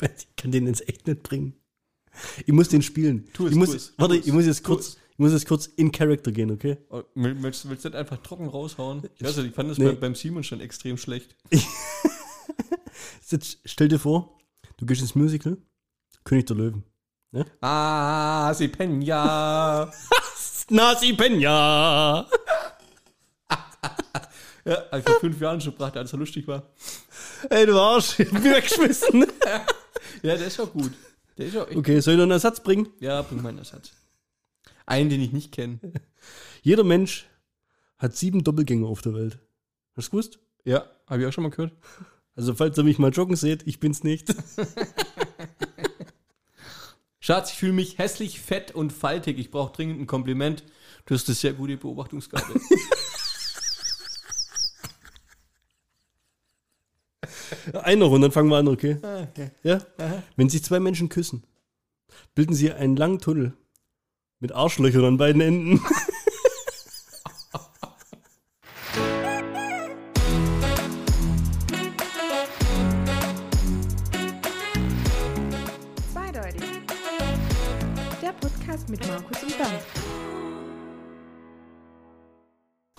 Ich kann den ins echt nicht bringen. Ich muss den spielen. Tu es, ich muss, tu es, warte, tu es, ich muss jetzt kurz, ich muss jetzt kurz in Character gehen, okay? Oh, will- Willst du nicht einfach trocken raushauen? Ich weiß nicht, ich fand das Nee. beim, Simon schon extrem schlecht. Jetzt stell dir vor, du gehst ins Musical, König der Löwen. Ah, sie Penja. Nasi Penya! ja, hab ich vor fünf Jahren schon gebracht, als er lustig war. Ey, du Arsch, ich mich weggeschmissen. Ja, der ist auch gut. Der ist auch echt. Okay, soll ich noch einen Ersatz bringen? Ja, bring mal einen Ersatz. Einen, den ich nicht kenne. Jeder Mensch hat sieben Doppelgänger auf der Welt. Hast du gewusst? Ja, habe ich auch schon mal gehört. Also, falls ihr mich mal joggen seht, ich bin's nicht. Schatz, ich fühle mich hässlich, fett und faltig. Ich brauche dringend ein Kompliment. Du hast eine sehr gute Beobachtungsgabe. Ein noch und dann fangen wir an, okay? Ah, okay. Ja? Wenn sich zwei Menschen küssen, bilden sie einen langen Tunnel mit Arschlöchern an beiden Enden.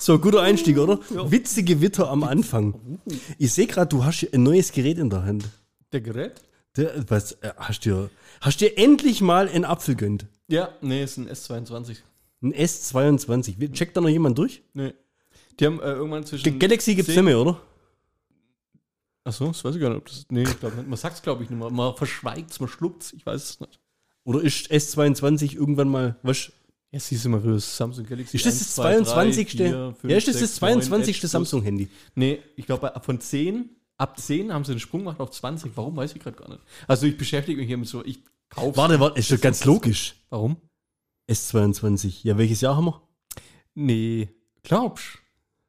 So, guter Einstieg, oder? Witzige Witter am Anfang. Uh. Ich sehe gerade, du hast ein neues Gerät in der Hand. Der Gerät? Der, was, äh, hast dir, hast dir endlich mal einen Apfel gönnt? Ja, nee, ist ein S22. Ein S22. Checkt da noch jemand durch? Nee. Die haben äh, irgendwann zwischen. Galaxy gibt's 10 nicht mehr, oder? Achso, das weiß ich gar nicht. Ob das, nee, ich glaube nicht. Man sagt es, glaube ich, nicht mehr. Man verschweigt es, man schluckt es. Ich weiß es nicht. Oder ist S22 irgendwann mal, was? Ja, siehst du mal für das Samsung Galaxy. Ist das 1, das 2, 3, 22. 4, 5, ja, ist das 6, das 22. 9, Edge Plus. Samsung-Handy? Nee, ich glaube, von 10, ab 10 haben sie den Sprung gemacht auf 20. Warum, weiß ich gerade gar nicht. Also, ich beschäftige mich hier mit so, ich kaufe. Warte, warte, ist doch ganz logisch. Warum? S22. Ja, welches Jahr haben wir? Nee, glaubst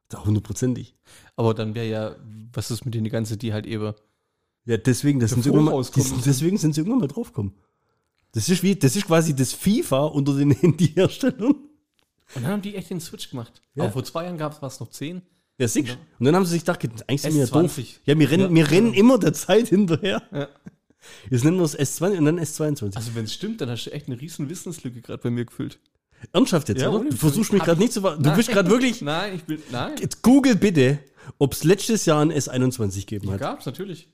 Da hundertprozentig. Aber dann wäre ja, was ist mit denen die ganze, die halt eben. Ja, deswegen, das sind sie irgendwann mal, die, deswegen sind sie irgendwann mal draufgekommen. Das ist wie, das ist quasi das FIFA unter den Handyherstellern. Und dann haben die echt den Switch gemacht. Ja. Aber vor zwei Jahren gab es was noch 10. Ja, siehst du? Und dann haben sie sich gedacht, eigentlich sind wir ja doof. S20. Ja, wir rennen, Ja. wir rennen immer der Zeit hinterher. Ja. Jetzt nennen wir es S20 und dann S22. Also, wenn es stimmt, dann hast du echt eine riesen Wissenslücke gerade bei mir gefüllt. Ernsthaft jetzt, Ja, oder? Du versuchst mich gerade ich- nicht zu Du Nein. bist gerade wirklich. Nein, ich will. Nein. Jetzt google bitte, ob es letztes Jahr ein S21 gegeben hat. Gab's natürlich.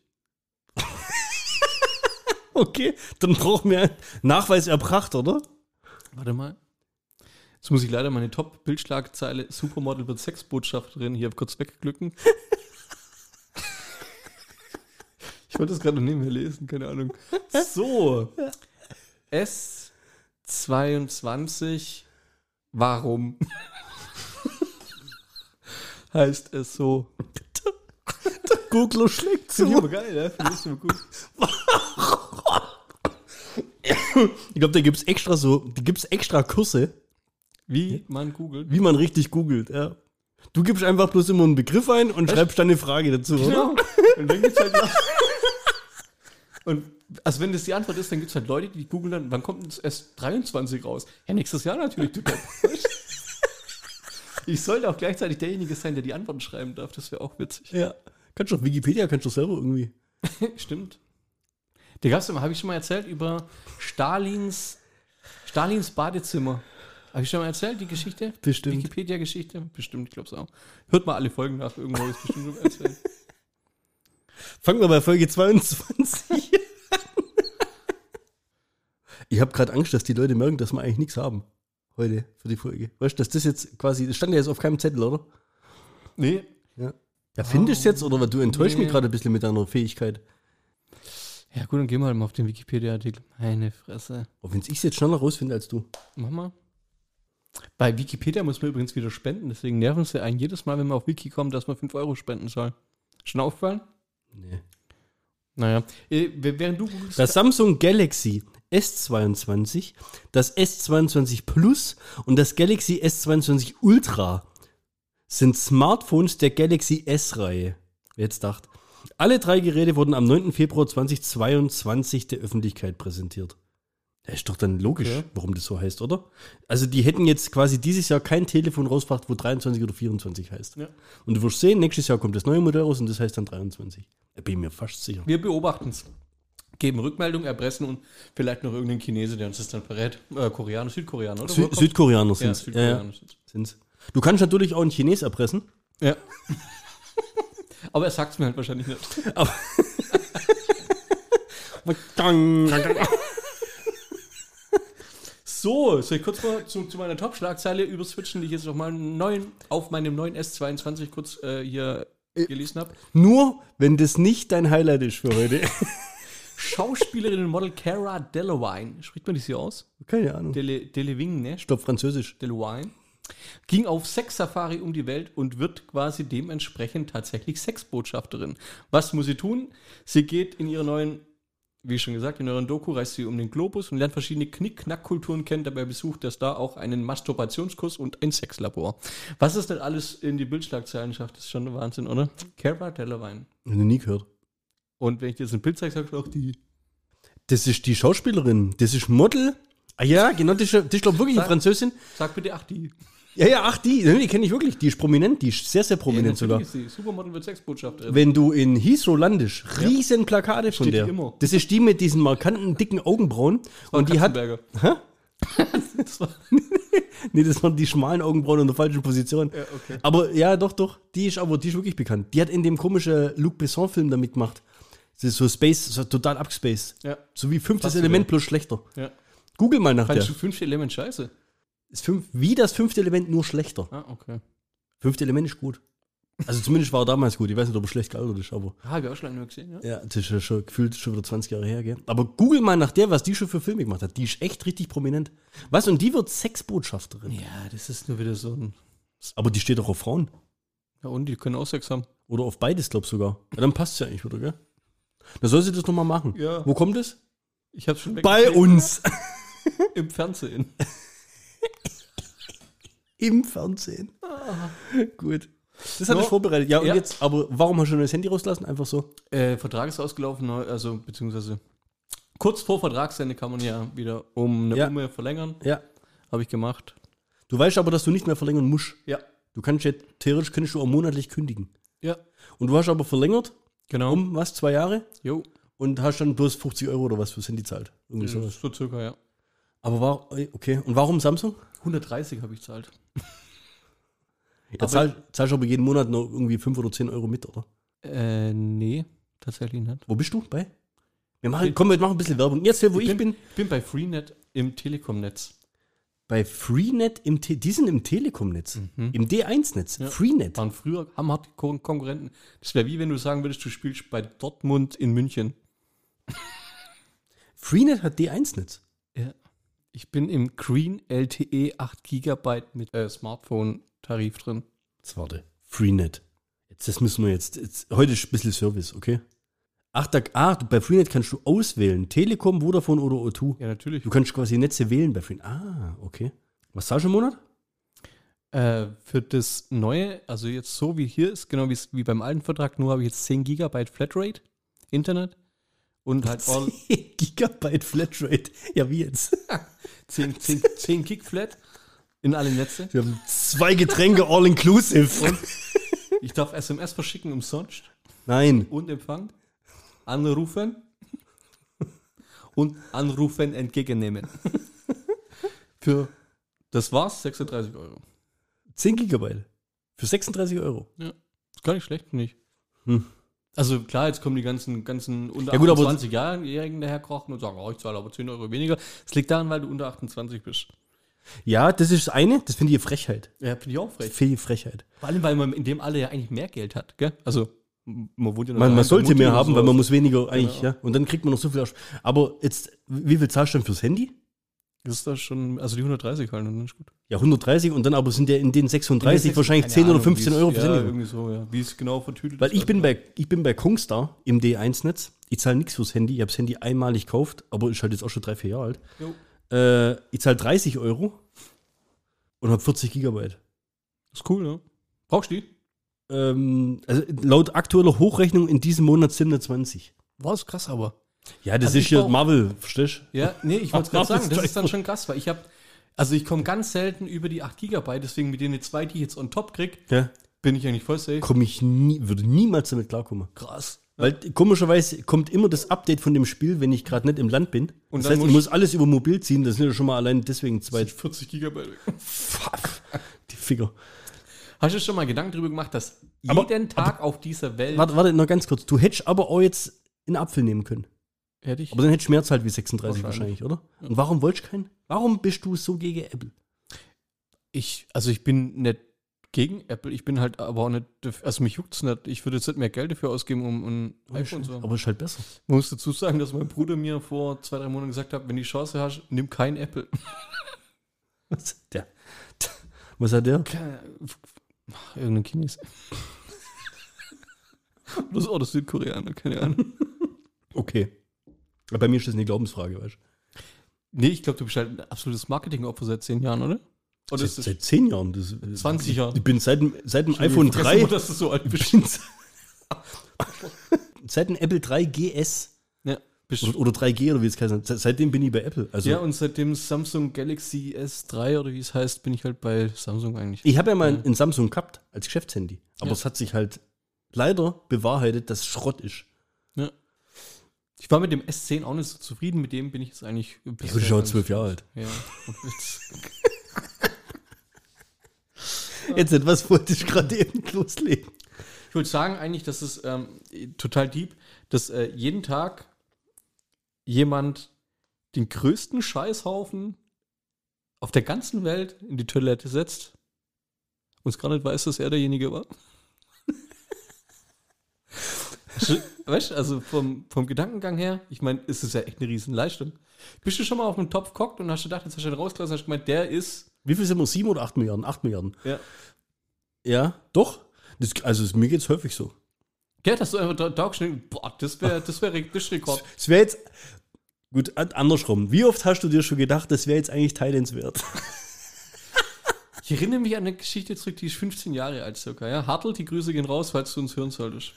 Okay, dann brauchen wir einen Nachweis erbracht, oder? Warte mal. Jetzt muss ich leider meine Top-Bildschlagzeile Supermodel wird Sexbotschafterin hier kurz wegglücken. ich wollte das gerade noch neben mir lesen, keine Ahnung. So. S22. Warum? heißt es so. Googler schlägt Finde ich zu. aber geil, ne? Finde ich immer gut. Ich glaube, da gibt's extra so, da gibt's extra Kurse, Wie man googelt. wie man richtig googelt, ja. Du gibst einfach bloß immer einen Begriff ein und schreibst dann eine Frage dazu, oder? Genau. Und dann gibt's halt Und also wenn das die Antwort ist, dann gibt's halt Leute, die googeln dann, wann kommt das S23 raus? Ja, nächstes Jahr natürlich, du. Ich sollte auch gleichzeitig derjenige sein, der die Antworten schreiben darf. Das wäre auch witzig. Ja. Kannst du auf Wikipedia, kannst du selber irgendwie. Stimmt. Der gab's immer, habe ich schon mal erzählt, über Stalins, Stalins Badezimmer. Habe ich schon mal erzählt, die Geschichte? Bestimmt. Wikipedia-Geschichte? Bestimmt, ich glaube es auch. Hört mal alle Folgen nach, irgendwo habe ich bestimmt mal erzählt. Fangen wir bei Folge 22 an. Ich habe gerade Angst, dass die Leute merken, dass wir eigentlich nichts haben heute für die Folge. Weißt du, dass das jetzt quasi, das stand ja jetzt auf keinem Zettel, oder? Nee, Ja. Ja, findest du jetzt, oder du enttäuschst mich Nee. gerade ein bisschen mit deiner Fähigkeit. Ja, gut, dann gehen wir halt mal auf den Wikipedia-Artikel. Meine Fresse. Auch wenn ich es jetzt schneller rausfinde als du. Mach mal. Bei Wikipedia muss man übrigens wieder spenden, deswegen nerven sie einen jedes Mal, wenn man auf Wiki kommt, dass man 5 Euro spenden soll. Schon aufgefallen? Nee. Naja. Äh, während du googelst. Das Samsung Galaxy S22, das S22 Plus und das Galaxy S22 Ultra sind Smartphones der Galaxy S-Reihe. Wer jetzt dacht. Alle drei Geräte wurden am 9. Februar 2022 der Öffentlichkeit präsentiert. Das ist doch dann logisch, Okay. warum das so heißt, oder? Also die hätten jetzt quasi dieses Jahr kein Telefon rausgebracht, wo 23 oder 24 heißt. Ja. Und du wirst sehen, nächstes Jahr kommt das neue Modell raus und das heißt dann 23. Da bin ich mir fast sicher. Wir beobachten es. geben Rückmeldung, erpressen und vielleicht noch irgendeinen Chinese, der uns das dann verrät. Äh, Koreaner, Südkoreaner, oder? Sü Südkoreaner ja, sind's. Ja, Südkoreaner. ja, sind's. Du kannst natürlich auch einen Chines erpressen. Ja. Aber er sagt es mir halt wahrscheinlich nicht. So, soll ich kurz mal zu, zu meiner Top-Schlagzeile überswitchen, die ich jetzt noch mal neuen, auf meinem neuen S22 kurz äh, hier gelesen habe. Nur, wenn das nicht dein Highlight ist für heute. Schauspielerin und Model Cara Delevingne, spricht man das hier aus? Keine Ahnung. Dele, Delevingne, ne? Glaube Französisch. Delevingne. Ging auf Sex-Safari um die Welt und wird quasi dementsprechend tatsächlich Sexbotschafterin. Was muss sie tun? Sie geht in ihrer neuen, wie schon gesagt, in euren Doku reist sie um den Globus und lernt verschiedene Knick-Knack-Kulturen kennen. Dabei besucht das da auch einen Masturbationskurs und ein Sexlabor. Was es denn alles in die Bildschlagzeilen schafft, ist schon Wahnsinn, oder? Cara Delevingne. Ich noch nie gehört. Und wenn ich dir jetzt ein Bild zeige, sagst du auch die. Das ist die Schauspielerin. Das ist Model. Ah ja, genau, das ist, das ist glaube wirklich eine Sag- Französin. Sag bitte, ach, die. Ja, ja, ach, die. Die kenne ich wirklich. Die ist prominent. Die ist sehr, sehr prominent sogar. ist sie. Supermodel wird Sexbotschafterin. Wenn du in Heathrow landest, riesen Plakate von Steht der. die immer. Das ist die mit diesen markanten, dicken Augenbrauen. Und die hat. Katzenberger. das war, Nee, das waren die schmalen Augenbrauen in der falschen Position. ja, okay. Aber ja, doch, doch. Die ist aber, die ist wirklich bekannt. Die hat in dem komischen Luc Besson-Film da mitgemacht. Das ist so Space, so total abgespaced. Ja. So wie fünftes Element plus schlechter. ja. Google mal nach der. du fünfte Element scheiße? Ist fünf, wie das fünfte Element nur schlechter. Ah, okay. Fünfte Element ist gut. Also zumindest war er damals gut. Ich weiß nicht, ob er schlecht gealtert ist, aber. Ah, hab ich auch schon lange gesehen, ja. Ja, das ist ja schon gefühlt schon wieder 20 Jahre her, gell? Aber google mal nach der, was die schon für Filme gemacht hat. Die ist echt richtig prominent. Was? Und die wird Sexbotschafterin. Ja, das ist nur wieder so ein. Aber die steht doch auf Frauen. Ja, und die können auch Sex haben. Oder auf beides, glaub sogar. Ja, dann passt ja eigentlich wieder, gell? Dann soll sie das nochmal machen. Ja. Wo kommt es? Ich hab's schon Bei uns. Im Fernsehen. Im Fernsehen. Gut. Das Ja. ich vorbereitet. Ja, und Ja. jetzt, aber warum hast du das Handy rausgelassen? Einfach so. Äh, Vertrag ist ausgelaufen, neu- also beziehungsweise kurz vor Vertragsende kann man ja wieder um eine Ja. Umme verlängern. Ja. Habe ich gemacht. Du weißt aber, dass du nicht mehr verlängern musst. Ja. Du kannst jetzt, theoretisch könntest du auch monatlich kündigen. Ja. Und du hast aber verlängert, Genau. um was, zwei Jahre? Jo. Und hast dann bloß 50 Euro oder was fürs Handy zahlt. Irgendwie sowas. So circa, ja. Aber war, okay. Und warum Samsung? 130 habe ich zahlt. Ja, zahl, zahlst aber jeden Monat noch irgendwie 5 oder 10 Euro mit, oder? Äh, nee, tatsächlich nicht. Wo bist du? Bei? Wir machen, komm, wir machen ein bisschen Werbung. Jetzt, wo ich, bin, Ich bin bei Freenet im Telekom-Netz. bei Freenet im Te die sind im Telekom-Netz. Im D1-Netz. Ja. Freenet. Waren früher hammerharte Kon Konkurrenten. Das wäre wie wenn du sagen würdest, du spielst bei Dortmund in München. Freenet hat D1-Netz. Ich bin im Green LTE 8 GB mit äh, Smartphone-Tarif drin. Jetzt warte. Freenet. Jetzt, das müssen wir jetzt, jetzt. Heute ist ein bisschen Service, okay? Ach, da, ah, bei Freenet kannst du auswählen. Telekom, Vodafone oder O2. Ja, natürlich. Du kannst quasi Netze wählen bei Freenet. Ah, okay. Was zahlst du im Monat? Äh, für das neue, also jetzt so wie hier ist, genau wie beim alten Vertrag, nur habe ich jetzt 10 GB Flatrate Internet und halt all 10 Gigabyte Flatrate. Ja, wie jetzt? 10, 10, 10 Gig Flat in alle Netze. Wir haben zwei Getränke all inclusive. Ich darf SMS verschicken umsonst Nein. und empfangen, anrufen und anrufen entgegennehmen. Für, das war's, 36 Euro. 10 Gigabyte. Für 36 Euro. Ist gar nicht schlecht, ich. Hm. Also klar, jetzt kommen die ganzen, ganzen unter Ja gut, aber- 28-Jährigen daherkrochen und sagen, oh, ich zahle aber 10 Euro weniger. Das liegt daran, weil du unter 28 bist. Ja, das ist das eine. Das finde ich eine Frechheit. Ja, finde ich auch frech. Viel Frechheit. Vor allem, weil man in dem Alter ja eigentlich mehr Geld hat, gell? Also, man wohnt ja noch Man, man sollte mehr haben, so. weil man muss weniger eigentlich, Genau. ja. Und dann kriegt man noch so viel. Aus. Aber jetzt, wie viel zahlst du denn fürs Handy? Das ist das schon, also die 130 halt, dann ist gut. Ja, 130 und dann aber sind ja in den 36 wahrscheinlich Keine 10 oder Ahnung, 15 wie's- Euro fürs Ja, irgendwie so, ja. Wie es genau vertütet Weil ist, ich bin weiß bei, ich bin bei Kongstar im D1-Netz. Ich zahle nichts fürs Handy. Ich habe das Handy einmalig gekauft, aber ist halt jetzt auch schon drei, vier Jahre alt. Äh, ich zahle 30 Euro und habe 40 Gigabyte. Das ist cool, ne? Brauchst du die? Ähm, also laut aktueller Hochrechnung in diesem Monat 27. War das krass, aber. Ja, das Also ist ja brauch- Marvel, verstehst du? Ja, nee, ich wollte Ach, gerade sagen, das ist dann schon krass, weil ich habe, also ich komme ganz selten über die 8 GB, deswegen mit denen zwei, die ich jetzt on top krieg, Ja. bin ich eigentlich voll safe. Komme ich nie, würde niemals damit klarkommen. Krass. Weil komischerweise kommt immer das Update von dem Spiel, wenn ich gerade nicht im Land bin. Und das heißt, ich muss- alles über mobil ziehen. Das sind ja schon mal allein deswegen zwei 40 Gigabyte. die Finger. Hast du schon mal Gedanken darüber gemacht, dass Aber- jeden Tag auf dieser Welt Warte, warte, noch ganz kurz. Du hättest aber auch jetzt einen Apfel nehmen können. Hätte ich Aber dann hättest du mehr Zeit wie 36 Wahrscheinlich. wahrscheinlich, oder? Und warum wolltest du keinen? Warum bist du so gegen Apple? Ich, also ich bin nicht gegen Apple, ich bin halt aber auch nicht, also mich juckt's nicht. Ich würde jetzt nicht mehr Geld dafür ausgeben, um ein iPhone zu haben. Aber ist halt besser. Man muss dazu sagen, dass mein Bruder mir vor zwei, drei Monaten gesagt hat, wenn du die Chance hast, nimm kein Apple. Was, der, was hat der? Ach, Irgendein Chines. Das ist auch das Südkoreaner, keine Ahnung. Okay. Aber bei mir ist das eine Glaubensfrage, weißt du? Nee, ich glaube, du bist halt ein absolutes Marketingopfer seit zehn Jahren, oder? Oder Seit, seit zehn Jahren. Das, 20 Jahren. Ich bin seit, dem- seit dem Ich iPhone vergesse 3. immer, dass du so alt bist. seit dem Apple 3 GS. Ja, Oder, oder 3G oder wie es heißt. Se- Seitdem bin ich bei Apple. Also ja, und seit dem Samsung Galaxy S3 oder wie es heißt, bin ich halt bei Samsung eigentlich. ich habe ja mal ein Samsung gehabt als Geschäftshandy. Aber Ja. es hat sich halt leider bewahrheitet, dass es Schrott ist. Ich war mit dem S10 auch nicht so zufrieden, mit dem bin ich jetzt eigentlich. Ich bin schon zwölf Jahre alt. Ja. Jetzt- Jetzt etwas wollte ich gerade eben loslegen. Ich würde sagen eigentlich, dass es ähm, total deep, dass äh, jeden Tag jemand den größten Scheißhaufen auf der ganzen Welt in die Toilette setzt und es gar nicht weiß, dass er derjenige war. Weißt du, also vom, vom Gedankengang her, ich meine, ist es ja echt eine Riesenleistung. Bist du schon mal auf einen Topf geguckt und hast gedacht, jetzt hast du den rausgelassen hast gemeint, der ist. Wie viel sind wir? Sieben oder acht Milliarden? Acht Milliarden. Ja. Ja, doch. Das, also mir geht es häufig so. Ja, dass du einfach da, da boah, das wäre das wär, das ist Rekord. Es wäre jetzt. Gut, an- andersrum. Wie oft hast du dir schon gedacht, das wäre jetzt eigentlich teilenswert? Ich erinnere mich an eine Geschichte zurück, die ist 15 Jahre alt circa. Ja? Hartl, die Grüße gehen raus, falls du uns hören solltest.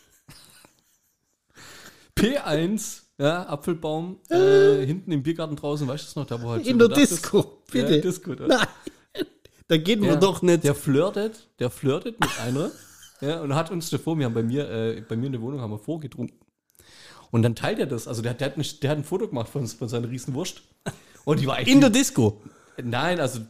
P1, ja, Apfelbaum, äh, hinten im Biergarten draußen, weißt du das noch, da wo halt so überdacht ist? Ja, Disco, da. Nein. Da geht man Ja, doch nicht. Der flirtet, der flirtet mit einer, ja, und hat uns davor, wir haben bei mir, äh, bei mir in der Wohnung haben wir vorgetrunken. Und dann teilt er das, also der, der, hat, ein, der hat ein Foto gemacht von, von seiner Riesenwurst. Und die war echt In der Disco. Nein, also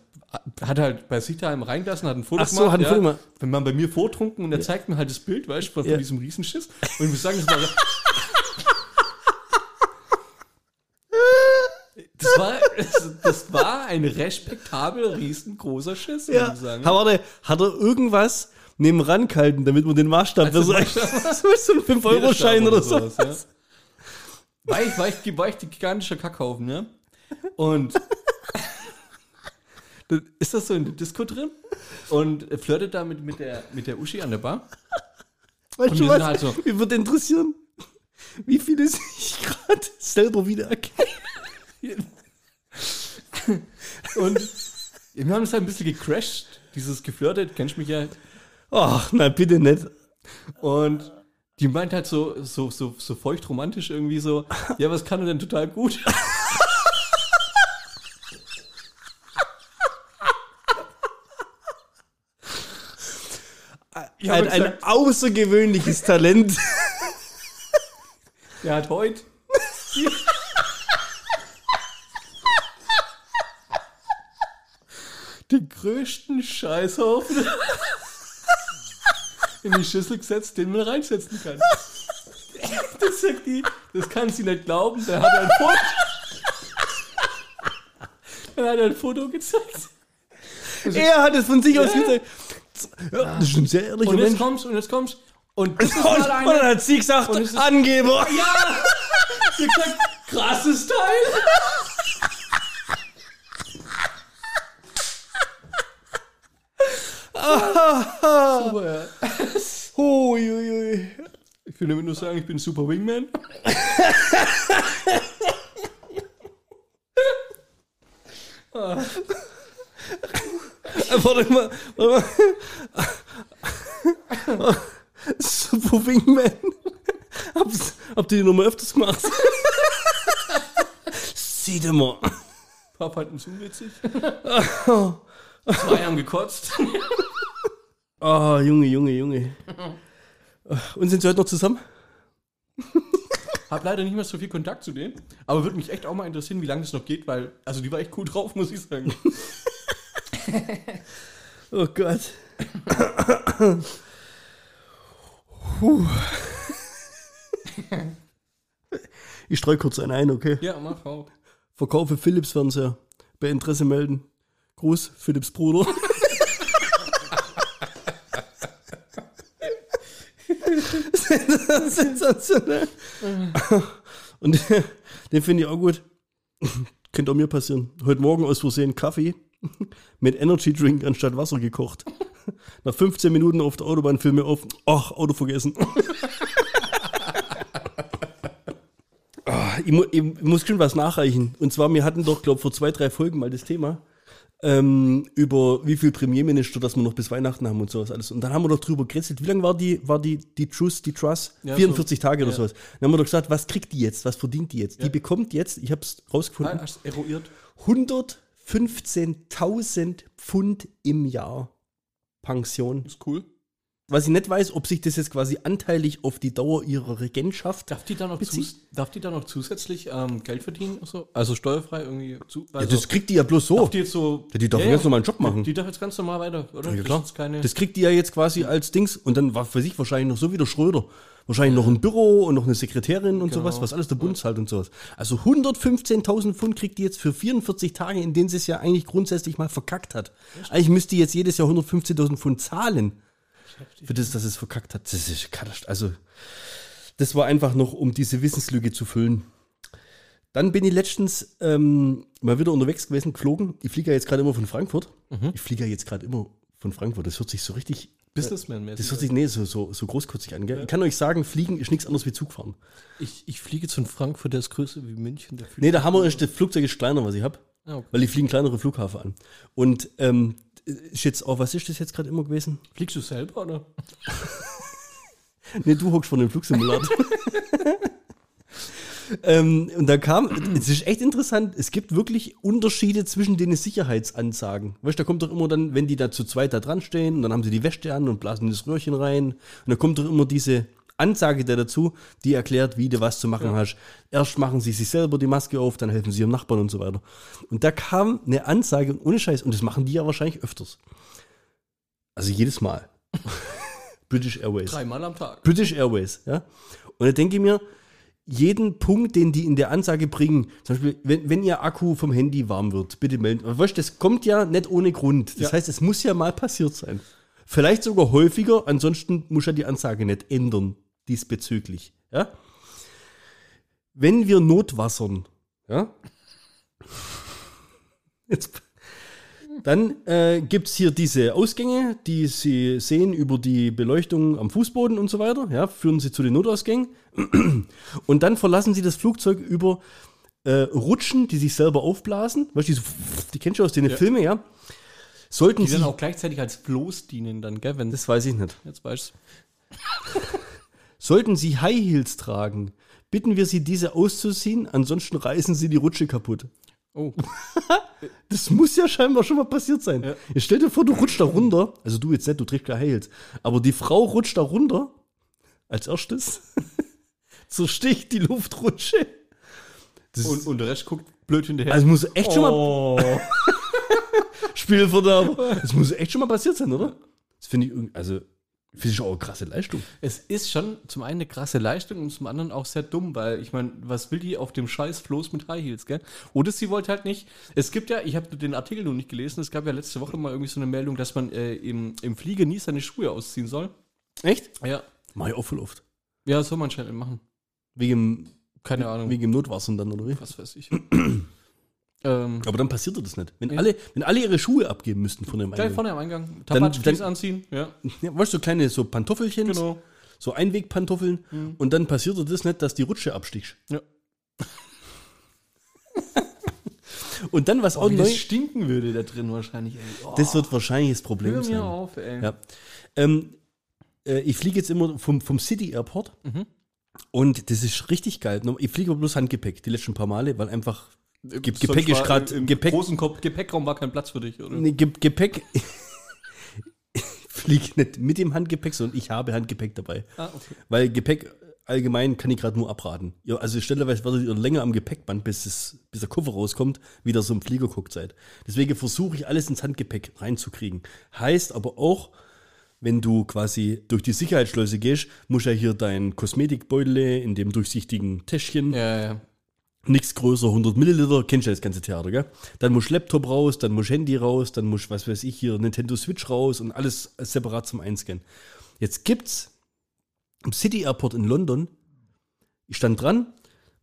hat halt bei sich daheim reingelassen, hat ein Foto Ach so, hat ein Foto gemacht. Wenn man bei mir vortrunken und er zeigt mir halt das Bild, weißt du, von, Ja. diesem Riesenschiss. Und ich muss sagen, das war. Das war, das, das war ein respektabel riesengroßer Schiss, Ja. würde ich sagen. Ha, warte, hat er irgendwas neben rangehalten, damit man den Maßstab Also. So ist ein 5-Euro-Schein oder so. sowas, ja. War ich, war, ich, war ich die gigantische Kackhaufen, ja? Und ist das so in der Disco drin und flirtet da mit, mit, der, mit der Uschi an der Bar. Weißt Und du was? halt so- Mich würde interessieren, wie viele sich gerade selber wiedererkennen. Und wir haben es halt ein bisschen gecrashed, dieses geflirtet, kennst du mich ja. Ach, na bitte nicht. Und die meint halt so, so, so, so feucht romantisch irgendwie so, ja, was kann er denn total gut? Ich habe Ein, außergewöhnliches Talent. er hat heute den größten Scheißhaufen in die Schüssel gesetzt, den man reinsetzen kann. Das sagt die, das kann sie nicht glauben, der hat ein Foto. Er hat ein Foto gezeigt. er hat es von sich aus Ja. gezeigt. Ja, das ist ein sehr ehrlicher Und jetzt Mensch. kommst und jetzt kommst und das ist Und, mal und dann hat sie gesagt, Angeber. ja, sie gesagt, krasses Teil. Super, ja. Hui, hui, hui. Ich will damit nur sagen, ich bin super Wingman. Äh, Warte mal, warte mal. Super Wingman. Habt ihr die Nummer öfters gemacht? Sieh dir mal. Papa hat ihn zu witzig. Zwei haben gekotzt. Oh, Junge, Junge, Junge. Und sind sie heute noch zusammen? Hab leider nicht mehr so viel Kontakt zu denen. Aber würde mich echt auch mal interessieren, wie lange das noch geht, weil, also die war echt cool drauf, muss ich sagen. Oh Gott. Puh. Ich streue kurz einen ein, okay? ja, mach auch. Verkaufe Philips Fernseher. Bei Interesse melden. Gruß, Philips Bruder. Sensationell. Und den finde ich auch gut. Könnte auch mir passieren. Heute Morgen aus Versehen Kaffee mit Energy Drink anstatt Wasser gekocht. Nach 15 Minuten auf der Autobahn fiel mir auf, ach, Auto vergessen. Ah, ich, mu ich muss schon was nachreichen. Und zwar, wir hatten doch, glaube vor zwei, drei Folgen mal das Thema ähm, über wie viel Premierminister, dass wir noch bis Weihnachten haben und sowas alles. Und dann haben wir doch drüber gerätselt. Wie lange war die, war die, die Truss, die Truss? Ja, 44 so- Tage oder ja. sowas. Dann haben wir doch gesagt, was kriegt die jetzt? Was verdient die jetzt? Die Ja. bekommt jetzt, ich habe es rausgefunden, Ah, hast du eruiert? 115.000 Pfund im Jahr Pension. Ist cool. Was ich nicht weiß, ob sich das jetzt quasi anteilig auf die Dauer ihrer Regentschaft. Darf die da noch, zus darf die da noch zusätzlich ähm, Geld verdienen? So? Also steuerfrei irgendwie? Zu Ja, also, das kriegt die ja bloß so. darf die jetzt so. Ja, die darf ganz normal einen Job machen. Die darf jetzt ganz normal weiter, oder? Ja, Das klar. keine, Das kriegt die ja jetzt quasi als Dings und dann war für sich wahrscheinlich noch so wie der Schröder. Wahrscheinlich noch ein Büro und noch eine Sekretärin und Genau. sowas, was alles der Bund zahlt und sowas. Also 115.000 Pfund kriegt die jetzt für 44 Tage, in denen sie es ja eigentlich grundsätzlich mal verkackt hat. Eigentlich müsste die jetzt jedes Jahr 115.000 Pfund zahlen. Für das, dass es verkackt hat. Das ist Katastrophe. Also, das war einfach noch, um diese Wissenslücke zu füllen. Dann bin ich letztens ähm, mal wieder unterwegs gewesen, geflogen. Ich fliege ja jetzt gerade immer von Frankfurt. Ich fliege ja jetzt gerade immer von Frankfurt. Das hört sich so richtig Businessman-mäßig. das hört sich nee, so, so, so großkotzig an. Gell? Ich kann euch sagen, Fliegen ist nichts anderes wie Zugfahren. ich, ich fliege zu Frankfurt, der ist größer wie München. Der Nee, der Hammer ist, das Flugzeug ist kleiner, was ich habe. Ah, okay. Weil ich fliegen kleinere Flughafen an. Und ähm, ist jetzt auch, was ist das jetzt gerade immer gewesen? Fliegst du selber, oder? Nee, du hockst von dem Flugsimulator. ähm, und da kam, es ist echt interessant, es gibt wirklich Unterschiede zwischen den Sicherheitsansagen. Weißt du, da kommt doch immer dann, wenn die da zu zweit da dran stehen, und dann haben sie die Wäsche an und blasen das Röhrchen rein. Und da kommt doch immer diese Ansage da dazu, die erklärt, wie du was zu machen hast. Erst machen sie sich selber die Maske auf, dann helfen sie ihrem Nachbarn und so weiter. Und da kam eine Ansage, und ohne Scheiß, und das machen die ja wahrscheinlich öfters. Also jedes Mal. British Airways. Dreimal am Tag. British Airways, ja. Und da denke ich mir, jeden Punkt, den die in der Ansage bringen, zum Beispiel, wenn, wenn ihr Akku vom Handy warm wird, bitte melden. Weißt, das kommt ja nicht ohne Grund. Das Ja. heißt, es muss ja mal passiert sein. Vielleicht sogar häufiger, ansonsten muss ja die Ansage nicht ändern diesbezüglich. Ja? Wenn wir notwassern, ja, jetzt, dann äh, gibt es hier diese Ausgänge, die Sie sehen über die Beleuchtung am Fußboden und so weiter. Ja, führen Sie zu den Notausgängen. Und dann verlassen Sie das Flugzeug über äh, Rutschen, die sich selber aufblasen. Weißt du, die, so, die kennst du aus den Filmen, ja? Sollten Die Sie. dann auch gleichzeitig als Floß dienen, dann, gell? Wenn Das weiß ich nicht. jetzt weißt Sollten Sie High Heels tragen, bitten wir Sie, diese auszuziehen, ansonsten reißen Sie die Rutsche kaputt. Oh, Das muss ja scheinbar schon mal passiert sein. Ja. Jetzt stell dir vor, du rutschst da runter. Also du jetzt nicht, du trägst keine High Heels. Aber die Frau rutscht da runter. Als erstes. Zersticht die Luftrutsche. Das und, und der Rest guckt blöd hinterher. also muss echt schon mal oh. Spielverderber. Das muss echt schon mal passiert sein, oder? Das finde ich irgendwie, also finde ich auch eine krasse Leistung. Es ist schon zum einen eine krasse Leistung und zum anderen auch sehr dumm, weil ich meine, was will die auf dem scheiß Floß mit High Heels, gell? Oder sie wollte halt nicht. Es gibt ja, ich habe den Artikel noch nicht gelesen, es gab ja letzte Woche mal irgendwie so eine Meldung, dass man äh, im, im Flieger nie seine Schuhe ausziehen soll. Echt? Ja. Mach ich auch voll oft. Ja, soll man schnell machen. Wegen, Keine Ahnung. wegen dem Notwasser dann, oder wie? was weiß ich. ähm, Aber dann passiert das nicht. Wenn, Ja. alle, wenn alle ihre Schuhe abgeben müssten von dem gleich Eingang. vorne am Eingang. Dann- anziehen. Ja, Ja, weißt du, so kleine so Pantoffelchen, genau. so Einwegpantoffeln und dann passiert dir das nicht, dass die Rutsche abstichst. Ja. Und dann, was auch Oh, wie neu, das stinken würde da drin wahrscheinlich. Ey. Oh, das wird wahrscheinlich das Problem hör sein. mir auf, ey. Ja. Ähm, äh, ich fliege jetzt immer vom, vom City Airport Mhm. und das ist richtig geil. Ich fliege aber bloß Handgepäck, die letzten paar Male, weil einfach Ge Sonst Gepäck ist gerade Im Gepäck, großen Kopf, Gepäckraum war kein Platz für dich, oder? nee, Ge Gepäck. ich fliege nicht mit dem Handgepäck, sondern ich habe Handgepäck dabei. Ah, okay. Weil Gepäck allgemein kann ich gerade nur abraten. Ihr, also stellenweise werdet ihr länger am Gepäckband, bis, es, bis der Koffer rauskommt, wieder so im Flieger guckt seid. Deswegen versuche ich alles ins Handgepäck reinzukriegen. Heißt aber auch, wenn du quasi durch die Sicherheitsschleuse gehst, musst du ja hier dein Kosmetikbeutel in dem durchsichtigen Täschchen Ja, ja. Nichts größer, 100 Milliliter, kennst du ja das ganze Theater, gell? Dann muss Laptop raus, dann muss Handy raus, dann muss, was weiß ich, hier Nintendo Switch raus und alles separat zum Einscannen. Jetzt gibt's im City Airport in London, ich stand dran,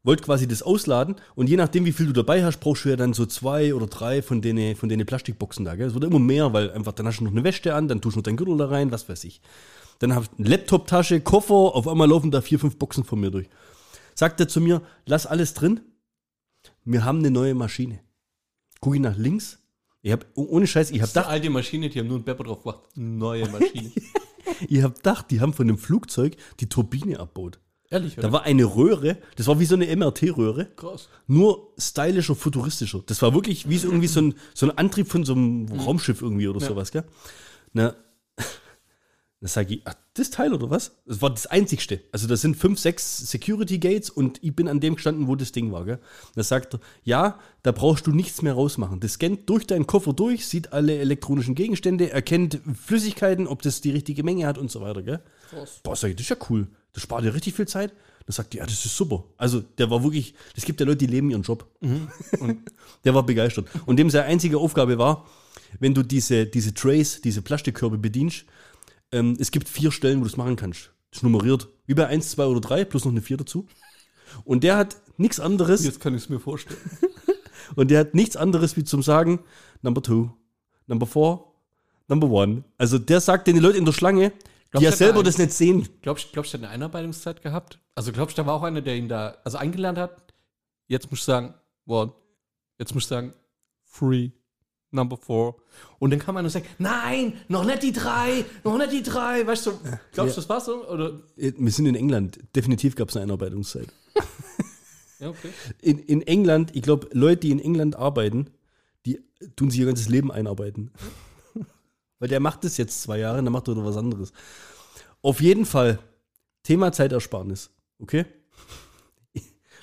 wollte quasi das ausladen und je nachdem, wie viel du dabei hast, brauchst du ja dann so zwei oder drei von denen, von denen Plastikboxen da, gell? Es wird immer mehr, weil einfach, dann hast du noch eine Wäsche an, dann tust du noch deinen Gürtel da rein, was weiß ich. Dann hab ich eine Laptop-Tasche, Koffer, auf einmal laufen da vier, fünf Boxen von mir durch. Sagt er zu mir, lass alles drin, wir haben eine neue Maschine. Guck ich nach links. Ich hab, oh- ohne Scheiß, ich hab Das ist eine gedacht, alte Maschine, die haben nur einen Pepper drauf gemacht. Neue Maschine. ich hab gedacht, die haben von dem Flugzeug die Turbine abbaut. Ehrlich, Da war eine Röhre, das war wie so eine MRT-Röhre, krass. nur stylischer, futuristischer. Das war wirklich wie so irgendwie so ein, so ein Antrieb von so einem Raumschiff irgendwie oder Ja. sowas, gell? Na, da sag ich, ach, das Teil oder was? Das war das einzigste. Also das sind fünf, sechs Security Gates und ich bin an dem gestanden, wo das Ding war, gell? Da sagt er, ja, da brauchst du nichts mehr rausmachen. Das scannt durch deinen Koffer durch, sieht alle elektronischen Gegenstände, erkennt Flüssigkeiten, ob das die richtige Menge hat und so weiter, gell? Krass. Boah, sag ich, das ist ja cool. Das spart dir richtig viel Zeit. Da sagt er, ja, das ist super. Also, der war wirklich, es gibt ja Leute, die leben ihren Job. Und der war begeistert. Und dem seine einzige Aufgabe war, wenn du diese, diese Trays, diese Plastikkörbe bedienst, ähm, es gibt vier Stellen, wo du es machen kannst. Das ist nummeriert. Wie bei 1, 2 oder 3, plus noch eine 4 dazu. Und der hat nichts anderes, Jetzt kann ich es mir vorstellen. und der hat nichts anderes wie zum Sagen, Number 2, Number 4, Number 1. Also der sagt den Leuten in der Schlange, die ja der selber das nicht sehen. Glaubst glaubst du, der hat eine Einarbeitungszeit gehabt? Also glaubst du, da war auch einer, der ihn da also eingelernt hat? Jetzt musst du sagen, one. Jetzt musst du sagen, three, number four. Und dann kam einer und sagt, nein, noch nicht die drei, noch nicht die drei. Weißt du, glaubst du, das war so? Oder? Wir sind in England. Definitiv gab es eine Einarbeitungszeit. Ja, okay. In, in England, ich glaube, Leute, die in England arbeiten, die tun sich ihr ganzes Leben einarbeiten. Weil der macht das jetzt zwei Jahre, dann macht er was anderes. Auf jeden Fall, Thema Zeitersparnis. Okay?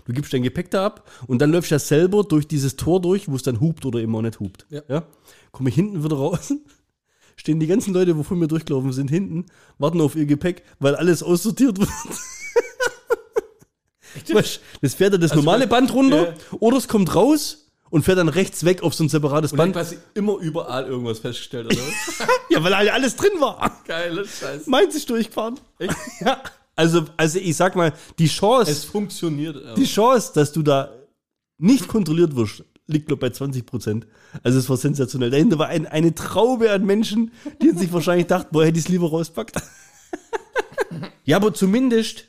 Du gibst dein Gepäck da ab und dann läufst du ja selber durch dieses Tor durch, wo es dann hupt oder eben auch nicht hupt. Ja. Komme ich hinten wieder raus, stehen die ganzen Leute, wo vor mir durchgelaufen sind, hinten, warten auf ihr Gepäck, weil alles aussortiert wird. Weißt, das fährt dann das Also normale Band runter Ja. oder es kommt raus und fährt dann rechts weg auf so ein separates Und Band. quasi immer überall irgendwas festgestellt, oder? was? Ja, weil alles drin war. Geile Scheiße. Meins ist durchgefahren. Ja. Also, also ich sag mal, die Chance, Es funktioniert. aber- die Chance, dass du da nicht kontrolliert wirst, liegt, glaube bei 20 Prozent. Also es war sensationell. Dahinter war ein, eine Traube an Menschen, die sich wahrscheinlich dachten, boah, hätte ich es lieber rauspackt. ja, aber zumindest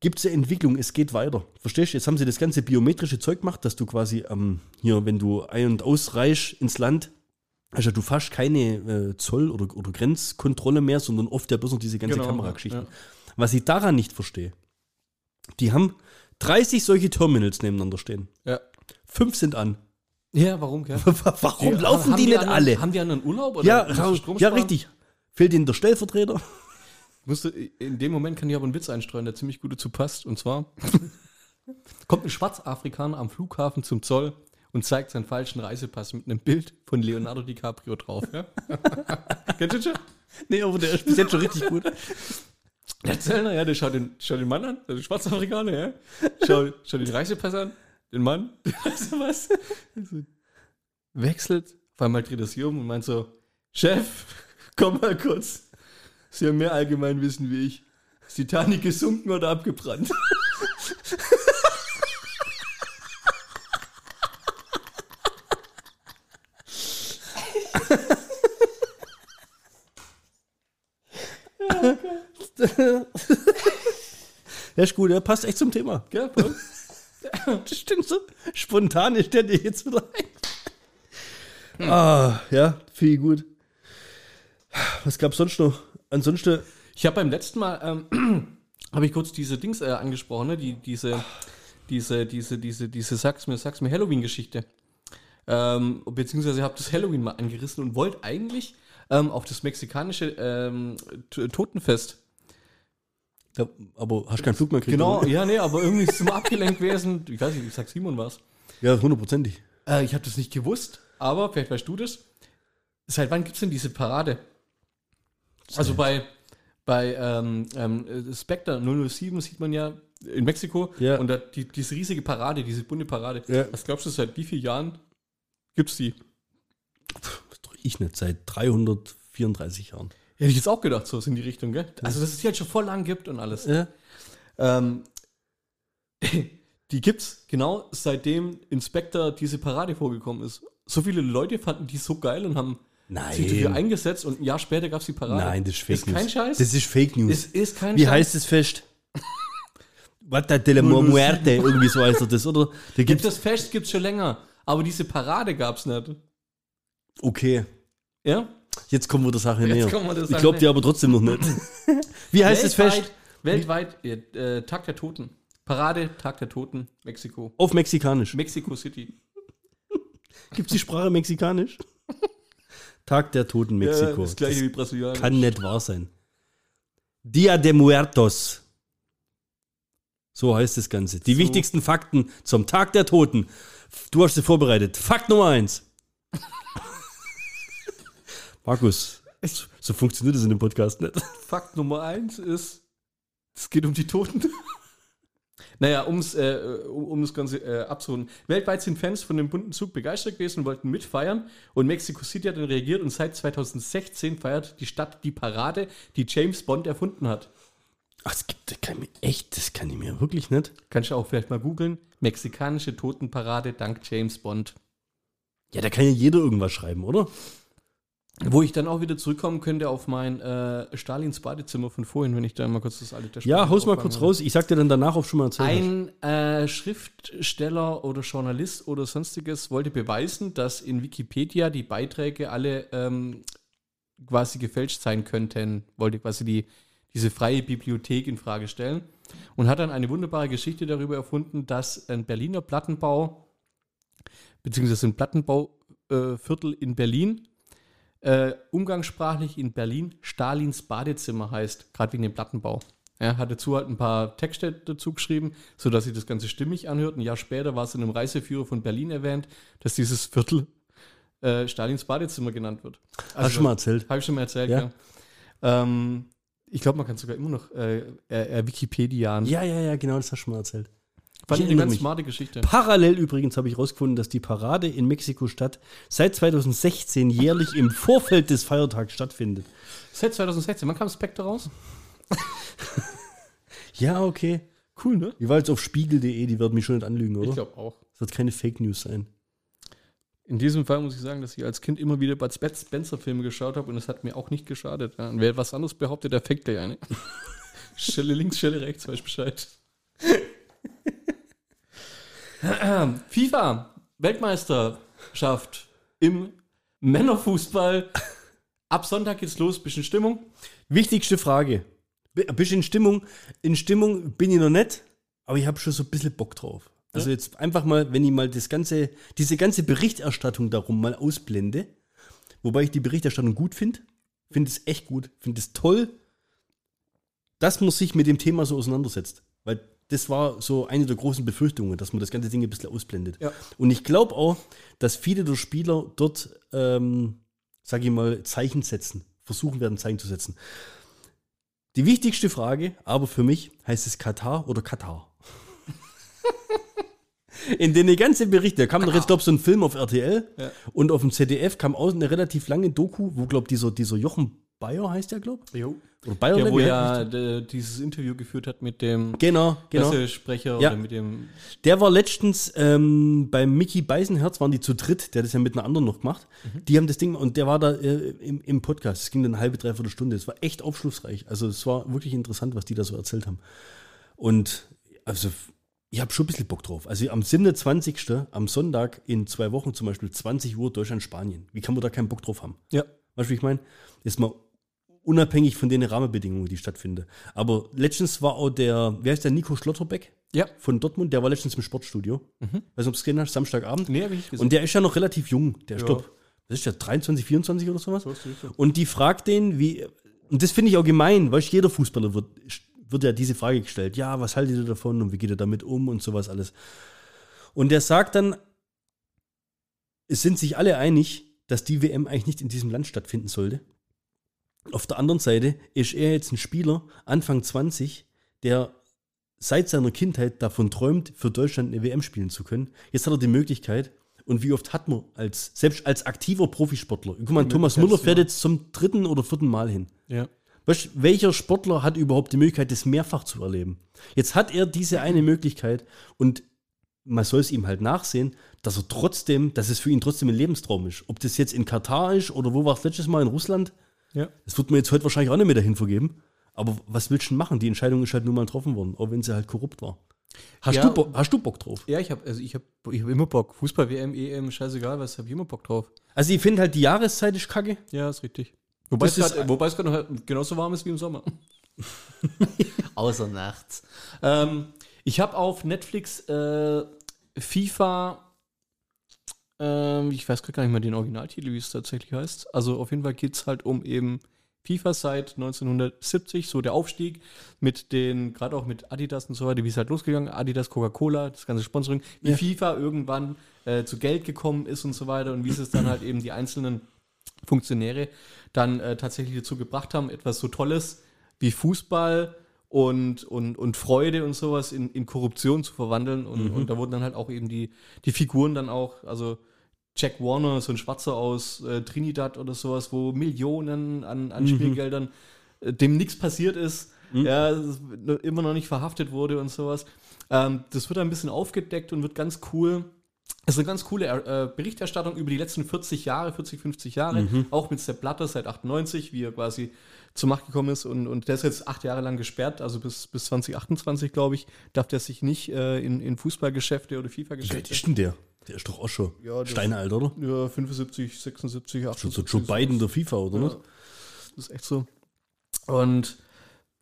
gibt es ja Entwicklung, es geht weiter. Verstehst du? Jetzt haben sie das ganze biometrische Zeug gemacht, dass du quasi ähm, hier, wenn du ein- und ausreichst ins Land, also du fast keine äh, Zoll- oder, oder Grenzkontrolle mehr, sondern oft ja bloß noch diese ganze Genau, Kamerageschichten. ja. Was ich daran nicht verstehe, die haben 30 solche Terminals nebeneinander stehen. Ja. Fünf sind an. ja, warum, gell? Warum laufen Haben die nicht anderen, alle? Haben die anderen Urlaub? Oder Ja, ja, sparen? richtig. Fehlt ihnen der Stellvertreter? Musst du, in dem Moment kann ich aber einen Witz einstreuen, der ziemlich gut dazu passt. Und zwar kommt ein Schwarzafrikaner am Flughafen zum Zoll und zeigt seinen falschen Reisepass mit einem Bild von Leonardo DiCaprio drauf. Ja? Kennst du schon? Nee, aber der ist bis jetzt schon richtig gut. Der Zellner, ja, der schaut den, schaut den Mann an, der Schwarzafrikaner, ja. Schaut, schaut den Reisepass an, den Mann, den Reisepass. So, wechselt, auf einmal dreht er sich um und meint so, Chef, komm mal kurz. Sie haben mehr Allgemeinwissen wie ich. Ist Titanic gesunken oder abgebrannt? Der ist gut, der passt echt zum Thema. Gell, voll? Das stimmt so. Spontan ist der dir jetzt wieder ein. Ah, ja, viel gut. Was gab's sonst noch? Ansonsten, Ich habe beim letzten Mal, ähm, habe ich kurz diese Dings äh, angesprochen, ne? die, diese, diese, diese, diese, diese, sag's mir, sag's mir Halloween-Geschichte. Ähm, beziehungsweise habe das Halloween mal angerissen und wollte eigentlich ähm, auf das mexikanische ähm, Totenfest Da, aber hast keinen Flug mehr gekriegt? Genau, oder? ja, nee, aber irgendwie ist es immer abgelenkt gewesen. Ich weiß nicht, ich sag Simon was. Ja, hundertprozentig. Äh, ich habe das nicht gewusst, aber vielleicht weißt du das. Seit wann gibt es denn diese Parade? Also bei, bei ähm, ähm, Spectre 007 sieht man ja in Mexiko Ja. und da, die, diese riesige Parade, diese bunte Parade. Ja. Was glaubst du, seit wie vielen Jahren gibt es die? Ich nicht, seit 334 Jahren. Hätte ich jetzt auch gedacht, so in die Richtung, gell? Also, dass es die halt schon voll lang gibt und alles. Ja. Ähm, die gibt's genau seitdem Inspector diese Parade vorgekommen ist. So viele Leute fanden die so geil und haben sich dafür Nein. eingesetzt und ein Jahr später gab's die Parade. Nein, das ist Fake Ist News. kein Scheiß? Das ist Fake News. Es ist kein Wie Scheiß. heißt das Fest? Vata de la Muerte, irgendwie so heißt das, oder? Da Gibt gibt's, das Fest gibt's schon länger, aber diese Parade gab's nicht. okay, Ja? Jetzt kommen wir der Sache näher. der ich glaube dir aber trotzdem noch nicht. Wie heißt das Fest? Weltweit, äh, Tag der Toten. Parade, Tag der Toten, Mexiko. Auf Mexikanisch. Mexico City. Gibt es die Sprache Mexikanisch? Tag der Toten Mexiko. das gleiche wie Brasilianisch. Kann nicht wahr sein. Dia de Muertos. So heißt das Ganze. Die So. wichtigsten Fakten zum Tag der Toten. Du hast sie vorbereitet. Fakt Nummer eins. Markus, so funktioniert das in dem Podcast nicht. Fakt Nummer eins ist, es geht um die Toten. naja, um's, äh, um, um das Ganze äh, abzurunden. Weltweit sind Fans von dem bunten Zug begeistert gewesen und wollten mitfeiern. Und Mexico City hat dann reagiert und seit 2016 feiert die Stadt die Parade, die James Bond erfunden hat. Ach, das gibt das kann ich mir echt, das kann ich mir wirklich nicht. Kannst du auch vielleicht mal googeln. Mexikanische Totenparade dank James Bond. Ja, da kann ja jeder irgendwas schreiben, oder? Wo ich dann auch wieder zurückkommen könnte auf mein äh, Stalins Badezimmer von vorhin, wenn ich da mal kurz das alte Taschentuch Ja, haus mal kurz raus. Ich sag dir dann danach, ob schon mal erzählt hast. Ein äh, Schriftsteller oder Journalist oder sonstiges wollte beweisen, dass in Wikipedia die Beiträge alle ähm, quasi gefälscht sein könnten, wollte quasi die, diese freie Bibliothek in Frage stellen und hat dann eine wunderbare Geschichte darüber erfunden, dass ein Berliner Plattenbau, beziehungsweise ein Plattenbauviertel äh, in Berlin, äh, umgangssprachlich in Berlin Stalins Badezimmer heißt, gerade wegen dem Plattenbau. Er hat dazu halt ein paar Texte dazu geschrieben, sodass sich das Ganze stimmig anhört. Ein Jahr später war es in einem Reiseführer von Berlin erwähnt, dass dieses Viertel äh, Stalins Badezimmer genannt wird. Hast du schon mal erzählt? Habe ich schon mal erzählt, Ja. ja. Ähm, ich glaube, man kann sogar immer noch äh, äh, Wikipedian. Ja, ja, ja, genau, das hast du schon mal erzählt. Fand ich eine ganz mich. smarte Geschichte. Parallel übrigens habe ich herausgefunden, dass die Parade in Mexiko-Stadt seit 2016 jährlich im Vorfeld des Feiertags stattfindet. Seit 2016. Wann kam Spectre raus? Ja, okay. Cool, ne? Wie war jetzt auf spiegel.de, die werden mich schon nicht anlügen, oder? Ich glaube auch. Das wird keine Fake News sein. In diesem Fall muss ich sagen, dass ich als Kind immer wieder Bud Spen- Spencer-Filme geschaut habe und es hat mir auch nicht geschadet. Ja. Und wer was anderes behauptet, der fängt gleich eine. Stelle links, Stelle rechts, weiß Bescheid. FIFA, Weltmeisterschaft im Männerfußball. Ab Sonntag geht's los, bisschen Stimmung. Wichtigste Frage. B- Bist du in Stimmung? In Stimmung bin ich noch nicht, aber ich habe schon so ein bisschen Bock drauf. Also jetzt einfach mal, wenn ich mal das ganze, diese ganze Berichterstattung darum mal ausblende, wobei ich die Berichterstattung gut finde, finde es echt gut, finde es toll, dass man sich mit dem Thema so auseinandersetzt. Weil das war so eine der großen Befürchtungen, dass man das ganze Ding ein bisschen ausblendet. Ja. Und ich glaube auch, dass viele der Spieler dort, ähm, sage ich mal, Zeichen setzen, versuchen werden, Zeichen zu setzen. Die wichtigste Frage, aber für mich, heißt es Katar oder Katar? In den ganzen Berichten, da kam doch jetzt, glaube ich, so ein Film auf RTL Ja. und auf dem ZDF kam auch eine relativ lange Doku, wo, glaube ich, dieser, dieser Jochen Bayer heißt der, glaube ich. Oder Bayer, Der, wo ja der, dieses Interview geführt hat mit dem? Genau, genau. Pressesprecher Ja. oder mit dem. Der war letztens ähm, beim Mickey Beisenherz, waren die zu dritt, der hat das ja mit einer anderen noch gemacht. Die haben das Ding, und der war da äh, im, im Podcast. Es ging dann eine halbe, dreiviertel Stunde. Es war echt aufschlussreich. Also es war wirklich interessant, was die da so erzählt haben. Und also ich habe schon ein bisschen Bock drauf. Also am 27. am Sonntag in zwei Wochen zum Beispiel 20 Uhr Deutschland-Spanien. Wie kann man da keinen Bock drauf haben? Ja. Weißt du, wie ich meine? Jetzt mal unabhängig von den Rahmenbedingungen, die stattfinden. Aber letztens war auch der, wer ist der, Nico Schlotterbeck Ja. von Dortmund, der war letztens im Sportstudio. Weißt du, ob es gesehen hast, Samstagabend. Nee, hab ich nicht gesehen. Und der ist ja noch relativ jung, der Ja. Stopp. Was ist der, 23, 24 oder sowas? So. Und die fragt den, wie, und das finde ich auch gemein, du, jeder Fußballer wird, wird ja diese Frage gestellt, ja, was haltet ihr davon und wie geht ihr damit um und sowas alles. Und der sagt dann, es sind sich alle einig, dass die WM eigentlich nicht in diesem Land stattfinden sollte. Auf der anderen Seite ist er jetzt ein Spieler, Anfang 20, der seit seiner Kindheit davon träumt, für Deutschland eine WM spielen zu können. Jetzt hat er die Möglichkeit. Und wie oft hat man als, selbst als aktiver Profisportler, guck mal, Thomas Müller fährt ja. jetzt zum dritten oder vierten Mal hin. Ja. Weißt, welcher Sportler hat überhaupt die Möglichkeit, das mehrfach zu erleben? Jetzt hat er diese eine Möglichkeit und man soll es ihm halt nachsehen, dass er trotzdem, dass es für ihn trotzdem ein Lebenstraum ist. Ob das jetzt in Katar ist oder wo war es letztes Mal in Russland, Ja. das wird man jetzt heute wahrscheinlich auch nicht mehr dahin vergeben. Aber was willst du denn machen? Die Entscheidung ist halt nur mal getroffen worden, auch wenn sie halt korrupt war. Hast, Ja. du, Bock, hast du Bock drauf? Ja, ich habe also ich hab, ich hab immer Bock. Fußball, WM, EM, scheißegal, was habe ich immer Bock drauf. Also ich finde halt die Jahreszeit ist kacke. Ja, ist richtig. Wobei Das es ist- grad- wobei es gerade noch genauso warm ist wie im Sommer. Außer nachts. Ähm, ich habe auf Netflix äh, FIFA, ähm, ich weiß gar nicht mehr den Originaltitel, wie es tatsächlich heißt. Also auf jeden Fall geht es halt um eben FIFA seit 1970, so der Aufstieg mit den, gerade auch mit Adidas und so weiter, wie es halt losgegangen, Adidas, Coca-Cola, das ganze Sponsoring, wie Ja. FIFA irgendwann äh, zu Geld gekommen ist und so weiter und wie es es dann halt eben die einzelnen Funktionäre dann äh, tatsächlich dazu gebracht haben, etwas so Tolles wie Fußball und, und, und Freude und sowas in, in Korruption zu verwandeln. Und, und da wurden dann halt auch eben die, die Figuren dann auch, also Jack Warner, so ein Schwarzer aus äh, Trinidad oder sowas, wo Millionen an, an Spielgeldern äh, dem nichts passiert ist, ja, ist noch- immer noch nicht verhaftet wurde und sowas. Ähm, das wird ein bisschen aufgedeckt und wird ganz cool. Es ist eine ganz coole äh, Berichterstattung über die letzten 40 Jahre, 40, 50 Jahre, auch mit Sepp Blatter seit 98, wie er quasi zur Macht gekommen ist und, und der ist jetzt acht Jahre lang gesperrt, also bis, bis 2028, glaube ich, darf der sich nicht äh, in, in Fußballgeschäfte oder Wie alt FIFA-Geschäfte. ist denn der? Der ist doch auch schon Ja, Steinealt, oder? Ja, 75, 76, Schon 78. so Joe Biden der FIFA, oder Ja, nicht? das ist echt so. Und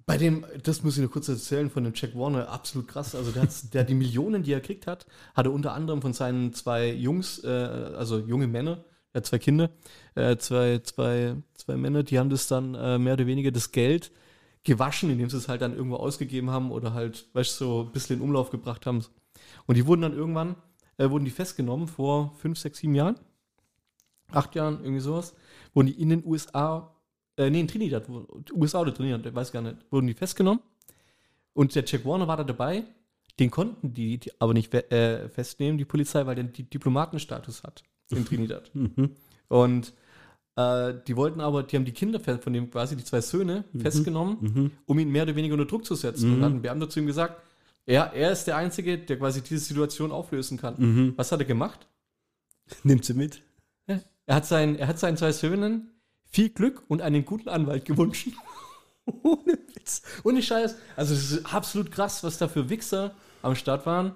bei dem, das muss ich noch kurz erzählen, von dem Jack Warner, absolut krass. Also der, der die Millionen, die er gekriegt hat, hat er unter anderem von seinen zwei Jungs, äh, also junge Männer, er hat zwei Kinder, äh, zwei, zwei, zwei Männer, die haben das dann äh, mehr oder weniger das Geld gewaschen, indem sie es halt dann irgendwo ausgegeben haben oder halt, weißt du, so ein bisschen in Umlauf gebracht haben. Und die wurden dann irgendwann, äh, wurden die festgenommen vor fünf, sechs, sieben Jahren, acht Jahren, irgendwie sowas, wurden die in den USA äh, nee, in Trinidad, USA oder Trinidad, ich weiß gar nicht, wurden die festgenommen. Und der Jack Warner war da dabei. Den konnten die, die aber nicht äh, festnehmen, die Polizei, weil der Diplomatenstatus hat in Trinidad. Mhm. Und äh, die wollten aber, die haben die Kinder von dem quasi die zwei Söhne festgenommen, Mhm. um ihn mehr oder weniger unter Druck zu setzen. Und dann hat ein Beamter zu ihm gesagt, ja, er ist der Einzige, der quasi diese Situation auflösen kann. Mhm. Was hat er gemacht? Nimmt sie mit. Er hat, seinen, er hat seinen zwei Söhnen viel Glück und einen guten Anwalt gewünscht. Ohne Witz. Ohne Scheiß. Also, es ist absolut krass, was da für Wichser am Start waren.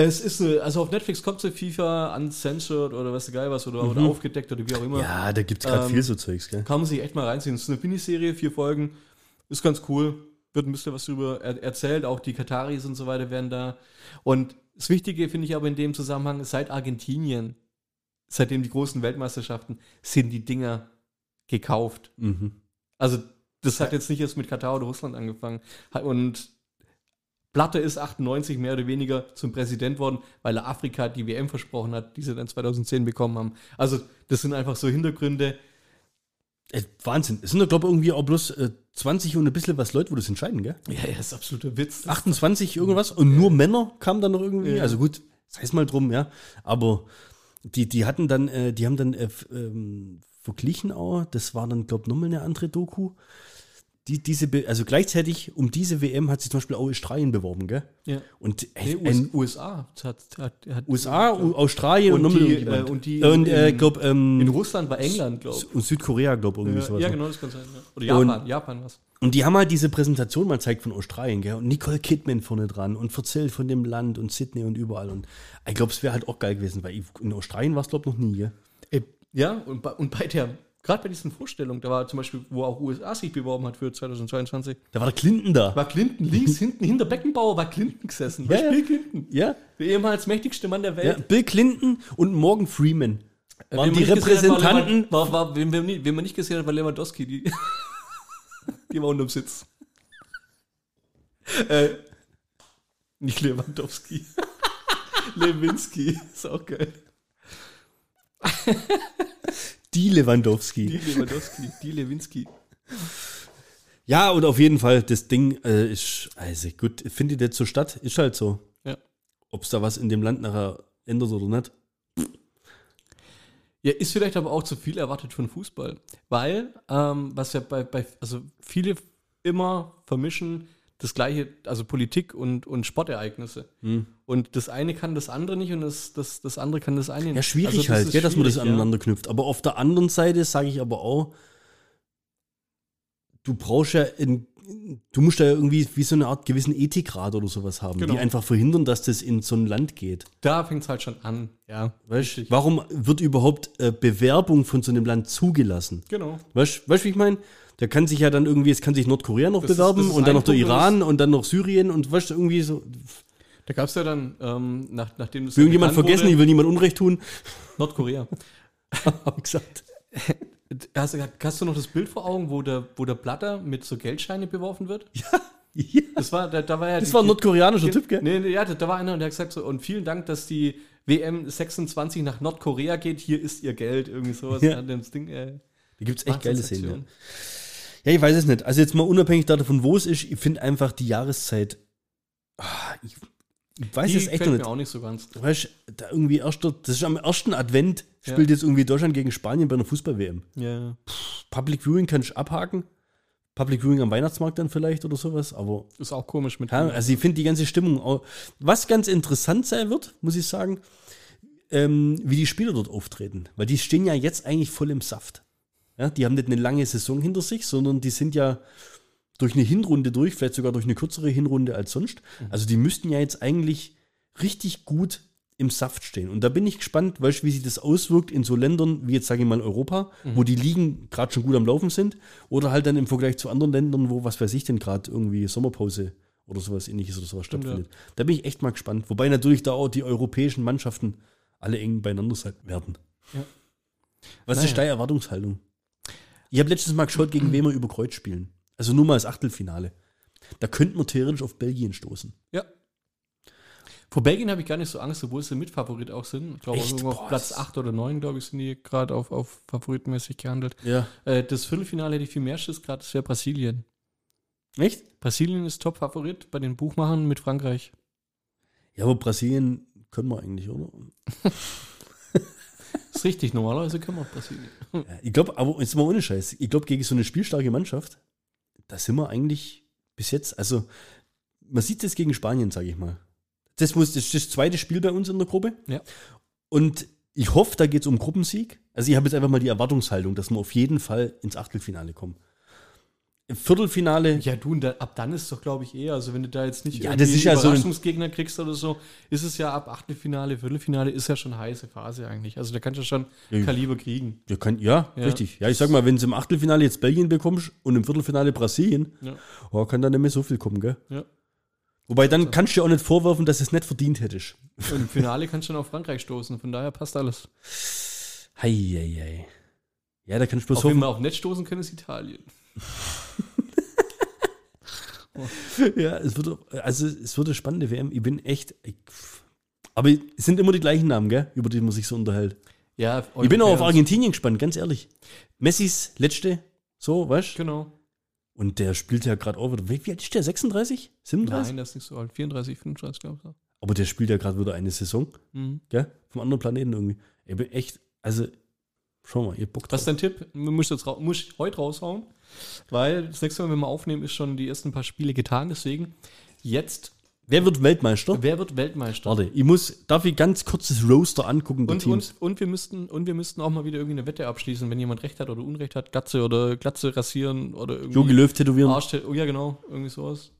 Es ist eine, also auf Netflix kommt so FIFA uncensored oder was geil was oder, oder aufgedeckt oder wie auch immer. Ja, da gibt es gerade Ähm, viel so Zeugs, gell? Kann man sich echt mal reinziehen. Es ist eine Miniserie, vier Folgen. Ist ganz cool. Wird ein bisschen was drüber er erzählt. Auch die Kataris und so weiter werden da. Und das Wichtige finde ich aber in dem Zusammenhang, seit Argentinien, seitdem die großen Weltmeisterschaften, sind die Dinger gekauft. Mhm. Also, das hat jetzt nicht erst mit Katar oder Russland angefangen. Und Blatter ist 98 mehr oder weniger zum Präsident worden, weil er Afrika die WM versprochen hat, die sie dann 2010 bekommen haben. Also, das sind einfach so Hintergründe. Äh, Wahnsinn. Es sind doch, glaube ich, irgendwie auch bloß äh, 20 und ein bisschen was Leute, wo das entscheiden, gell? Ja, ja, ist absoluter Witz. Das 28 irgendwas und nur Männer kamen dann noch irgendwie. Ja. Also gut, sei es mal drum, ja. Aber die, die hatten dann, äh, die haben dann äh, ähm, verglichen auch, das war dann, glaube ich, nochmal eine andere Doku. Die, diese, also gleichzeitig um diese WM hat sich zum Beispiel auch Australien beworben, gell? Ja. Und Nee, äh, ein, USA. Hat, hat, hat, USA, U- Australien und, Und die, äh, und die und äh, in- glaube in ähm, Russland war England, glaube ich. und Südkorea, glaube irgendwie Ja, sowas. ja, noch. genau, das kann sein. Ja. Oder Japan, Japan was. Und die haben halt diese Präsentation mal gezeigt von Australien, gell? Und Nicole Kidman vorne dran und erzählt von dem Land und Sydney und überall. Und ich glaube, es wäre halt auch geil gewesen, weil ich- in Australien war es, glaube ich, noch nie, gell? Ey, ja, und bei, und bei der, gerade bei diesen Vorstellungen, da war zum Beispiel, wo auch USA sich beworben hat für 2022, Da war der Clinton da. war Clinton links, hinten, hinter Beckenbauer war Clinton gesessen. Ja, Ja, ja. Bill Clinton. Ja, Der ehemals mächtigste Mann der ja. Welt. Bill Clinton und Morgan Freeman waren Wen die gesehen hat, war Repräsentanten. War, war, wen, wen, wen man nicht gesehen hat, war Lewandowski. Die, die war unterm Sitz. Äh, nicht Lewandowski. Lewinski. Ist auch geil. Die Lewandowski. Die Lewandowski. Die Lewinski. Ja, und auf jeden Fall, das Ding äh, ist, also gut, findet jetzt so statt, ist halt so. Ja. Ob es da was in dem Land nachher ändert oder nicht. Ja, ist vielleicht aber auch zu viel erwartet von Fußball. Weil, ähm, was ja bei, bei, also viele immer vermischen das gleiche, also Politik und, und Sportereignisse. Hm. Und das eine kann das andere nicht und das, das, das andere kann das eine nicht. Ja, schwierig Also das halt, ja, dass man das schwierig, ja. aneinander knüpft. Aber auf der anderen Seite sage ich aber auch, du brauchst ja, in, du musst ja irgendwie wie so eine Art gewissen Ethikrat oder sowas haben, Genau. die einfach verhindern, dass das in so ein Land geht. Da fängt es halt schon an. Ja, Weißt, warum wird überhaupt äh, Bewerbung von so einem Land zugelassen? Genau. Weißt du, wie ich meine? Der kann sich ja dann irgendwie, es kann sich Nordkorea noch Das bewerben ist und dann noch der Punkt, Iran und dann noch Syrien und weißt du, irgendwie so. Da gab es ja dann, ähm, nach, nachdem das Will irgendjemand vergessen, ich wurde, will niemand Unrecht tun. Nordkorea. Hab ich gesagt. Hast, du- hast du noch das Bild vor Augen, wo der, wo der Blatter mit so Geldscheine beworfen wird? Ja, Das war, da, da war ja das die- war ein nordkoreanischer Typ, gell? Nee, nee, ja, da war einer und der hat gesagt so, und vielen Dank, dass die WM 26 nach Nordkorea geht, hier ist ihr Geld, irgendwie sowas. Ja. Ja. Das Ding, äh, Da gibt es echt geile Szenen. Ja. Ja, ich weiß es nicht. Also jetzt mal unabhängig davon, wo es ist, ich finde einfach die Jahreszeit. ah, Ich, ich weiß es echt noch mir nicht. auch nicht so ganz. Weißt du, da irgendwie erster, das ist am ersten Advent, Ja. spielt jetzt irgendwie Deutschland gegen Spanien bei einer Fußball-WM. Ja. Public Viewing kannst du abhaken. Public Viewing am Weihnachtsmarkt dann vielleicht oder sowas, aber Ist auch komisch mit. Ja, also ich finde die ganze Stimmung auch. Was ganz interessant sein wird, muss ich sagen, ähm, wie die Spieler dort auftreten. Weil die stehen ja jetzt eigentlich voll im Saft. Ja, die haben nicht eine lange Saison hinter sich, sondern die sind ja durch eine Hinrunde durch, vielleicht sogar durch eine kürzere Hinrunde als sonst. Also die müssten ja jetzt eigentlich richtig gut im Saft stehen. Und da bin ich gespannt, weißt, du, wie sich das auswirkt in so Ländern wie jetzt, sage ich mal, Europa, wo die Ligen gerade schon gut am Laufen sind, oder halt dann im Vergleich zu anderen Ländern, wo, was weiß ich denn gerade, irgendwie Sommerpause oder sowas ähnliches oder sowas stattfindet. Da bin ich echt mal gespannt. Wobei natürlich da auch die europäischen Mannschaften alle eng beieinander sein werden. Ja. Was Naja. ist deine Erwartungshaltung? Ich habe letztes Mal geschaut, gegen wen wir über Kreuz spielen. Also nur mal das Achtelfinale. Da könnten wir theoretisch auf Belgien stoßen. Ja. Vor Belgien habe ich gar nicht so Angst, obwohl sie Mitfavorit auch sind. Ich glaube, Echt? auf Boah, Platz das- 8 oder 9, glaube ich, sind die gerade auf, auf favoritenmäßig gehandelt. Ja. Äh, das Viertelfinale hätte ich viel mehr Schiss gerade, das wäre Brasilien. Echt? Brasilien ist Top-Favorit bei den Buchmachern mit Frankreich. Ja, aber Brasilien können wir eigentlich, oder? ist richtig, normalerweise können wir auch Brasilien. Ja, ich glaube, aber jetzt mal ohne Scheiß. Ich glaube, gegen so eine spielstarke Mannschaft, da sind wir eigentlich bis jetzt, also man sieht es gegen Spanien, sage ich mal. Das, muss, das ist das zweite Spiel bei uns in der Gruppe. Ja. Und ich hoffe, da geht es um Gruppensieg. Also ich habe jetzt einfach mal die Erwartungshaltung, dass wir auf jeden Fall ins Achtelfinale kommen. Im Viertelfinale, Ja, du, und da, ab dann ist es doch, glaube ich, eher, also wenn du da jetzt nicht Ja, das ist ja so Überraschungsgegner kriegst oder so, ist es ja ab Achtelfinale, Viertelfinale ist ja schon heiße Phase eigentlich. Also da kannst du schon Ja. Kaliber kriegen. ja, kann, ja, Ja. richtig. Ja, ich sag mal, wenn du im Achtelfinale jetzt Belgien bekommst und im Viertelfinale Brasilien, Ja. oh, kann da nicht mehr so viel kommen, gell? Ja. Wobei dann kannst du dir auch nicht vorwerfen, dass du es nicht verdient hättest. Und im Finale kannst du dann auf Frankreich stoßen, von daher passt alles. Hei, hei, hei. Ja, da kannst du bloß Auf hoffen. wir auch nicht stoßen können, ist Italien. Ja, es wird, also es wird eine spannende WM. Ich bin echt. Ich, aber es sind immer die gleichen Namen, gell? Über die man sich so unterhält. Ja, Ich bin auch auf Argentinien gespannt, ganz ehrlich. Messis letzte, so, weißt du? Genau. Und der spielt ja gerade auch wieder. Wie, wie alt ist der? 36? 37? Nein, das ist nicht so alt. 34, 35, glaube ich. Aber der spielt ja gerade wieder eine Saison, Mhm. gell? Vom anderen Planeten irgendwie. Ich bin echt, also, schau mal, ihr Bock Was ist dein Tipp? Muss jetzt ra- muss ich heute raushauen, weil das nächste Mal, wenn wir aufnehmen, ist schon die ersten paar Spiele getan. Deswegen jetzt, Wer wird Weltmeister? wer wird Weltmeister? Warte, ich muss, darf ich ganz kurz das Roster angucken der Und, Teams? und, und, wir müssten, und wir müssten auch mal wieder irgendwie eine Wette abschließen, wenn jemand Recht hat oder Unrecht hat, Glatze oder Glatze rasieren oder irgendwie. Jogi Löw tätowieren. Arsch, oh ja, genau, irgendwie sowas.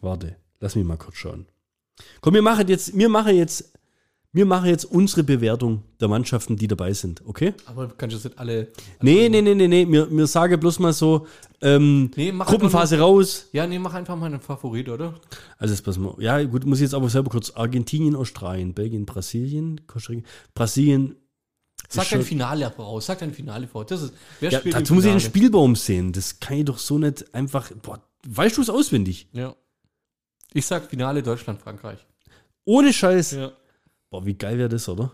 Warte, lass mich mal kurz schauen. Komm, wir machen jetzt, wir machen jetzt, wir machen jetzt unsere Bewertung der Mannschaften, die dabei sind, okay? Aber du kannst jetzt nicht alle. Nee, nee, nee, nee, nee, mir, mir sage bloß mal so, ähm, Nee, Gruppenphase raus. Ja, nee, mach einfach mal einen Favorit, oder? Also jetzt pass mal, ja gut, muss ich jetzt aber selber kurz, Argentinien, Australien, Belgien, Brasilien, Costa Rica, Brasilien, Sag dein Finale voraus, sag dein Finale vor. Das ist, wer ja, spielt dazu muss ich den? Spielbaum sehen, das kann ich doch so nicht einfach, boah, weißt du es auswendig? Ja. Ich sag Finale Deutschland-Frankreich. Ohne Scheiß. Ja. Boah, wie geil wäre das, oder?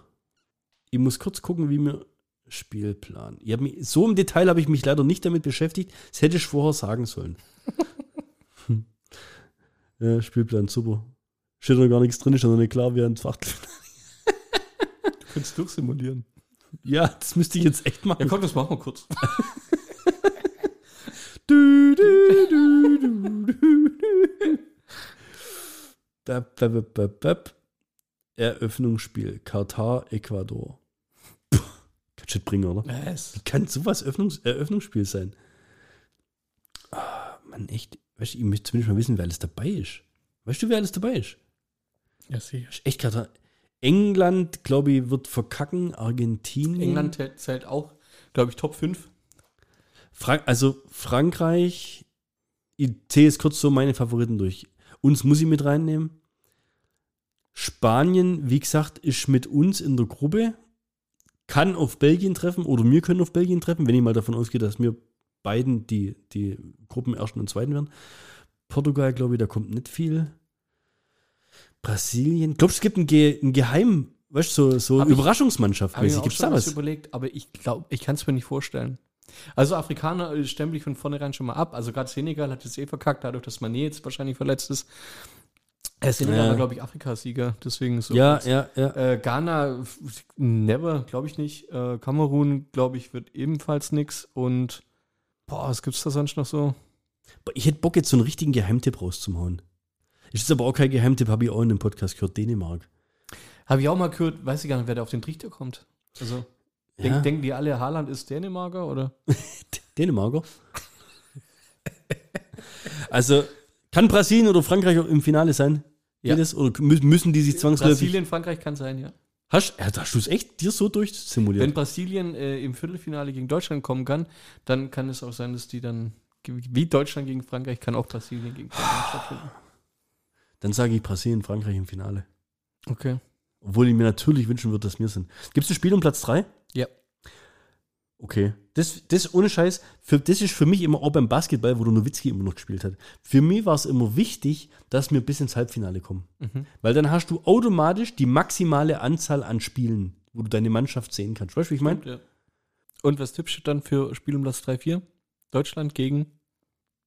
Ich muss kurz gucken, wie mir Spielplan. Mich, so im Detail habe ich mich leider nicht damit beschäftigt. Das hätte ich vorher sagen sollen. Hm. ja, Spielplan, super. Steht noch gar nichts drin, ist noch nicht klar, wer ein Achtelfinale. Du könntest durchsimulieren. Ja, das müsste ich jetzt echt Ja, machen. komm, das machen wir kurz. Du, du, du, du, du, du. Bap, bap, bap, bap. Eröffnungsspiel. Katar, Ecuador. Puh, kannst du nicht bringen, oder? Was? Wie kann sowas Öffnungs Eröffnungsspiel sein? Ah, Mann, echt. Weißt du, ich möchte zumindest mal wissen, wer alles dabei ist. Weißt du, wer alles dabei ist? Ja, sicher. Ist echt Katar. England, glaube ich, wird verkacken. Argentinien. England zählt, zählt auch, glaube ich, Top 5. Frank also Frankreich. Ich zähle jetzt kurz so meine Favoriten durch. Uns muss ich mit reinnehmen. Spanien, wie gesagt, ist mit uns in der Gruppe. Kann auf Belgien treffen oder wir können auf Belgien treffen, wenn ich mal davon ausgehe, dass wir beiden die, die Gruppen ersten und zweiten werden. Portugal, glaube ich, da kommt nicht viel. Brasilien. Glaubst du, es gibt ein, Ge ein Geheim, weißt du, so, so Hab ich- Überraschungsmannschaft Habe ich mir auch schon was überlegt, aber ich glaube, ich kann es mir nicht vorstellen. Also Afrikaner äh, stempel ich von vornherein schon mal ab. Also gerade Senegal hat es eh verkackt, dadurch, dass Mané jetzt wahrscheinlich verletzt ist. Äh, Senegal Ja. war, glaube ich, Afrikasieger, deswegen so. Ja, ja, ja. Äh, Ghana, never, glaube ich nicht. Äh, Kamerun, glaube ich, wird ebenfalls nix. Und boah, was gibt's da sonst noch so? Ich hätte Bock, jetzt so einen richtigen Geheimtipp rauszuhauen. Ist jetzt aber auch kein Geheimtipp, habe ich auch in dem Podcast gehört, Dänemark. Habe ich auch mal gehört, weiß ich gar nicht, wer da auf den Trichter kommt. Also, Ja. denk, denken die alle, Haaland ist Dänemarker oder? Dänemarker. also, kann Brasilien oder Frankreich auch im Finale sein? Ja. Geht das? Oder mü- müssen die sich zwangsläufig. Brasilien, Frankreich kann sein, ja. Hast, hast du es echt dir so durchsimuliert? Wenn Brasilien äh, im Viertelfinale gegen Deutschland kommen kann, dann kann es auch sein, dass die dann, wie Deutschland gegen Frankreich, kann auch Brasilien gegen Frankreich stattfinden. Dann sage ich Brasilien, Frankreich im Finale. Okay. Obwohl ich mir natürlich wünschen würde, dass wir sind. Gibt es ein Spiel um Platz 3? Ja. Okay. Das, das ohne Scheiß, für, das ist für mich immer auch beim Basketball, wo der Nowitzki immer noch gespielt hat. Für mich war es immer wichtig, dass wir bis ins Halbfinale kommen. Mhm. Weil dann hast du automatisch die maximale Anzahl an Spielen, wo du deine Mannschaft sehen kannst. Weißt du, wie ich meine? Ja. Und was tippst du dann für Spiel um Platz 3-4? Deutschland gegen?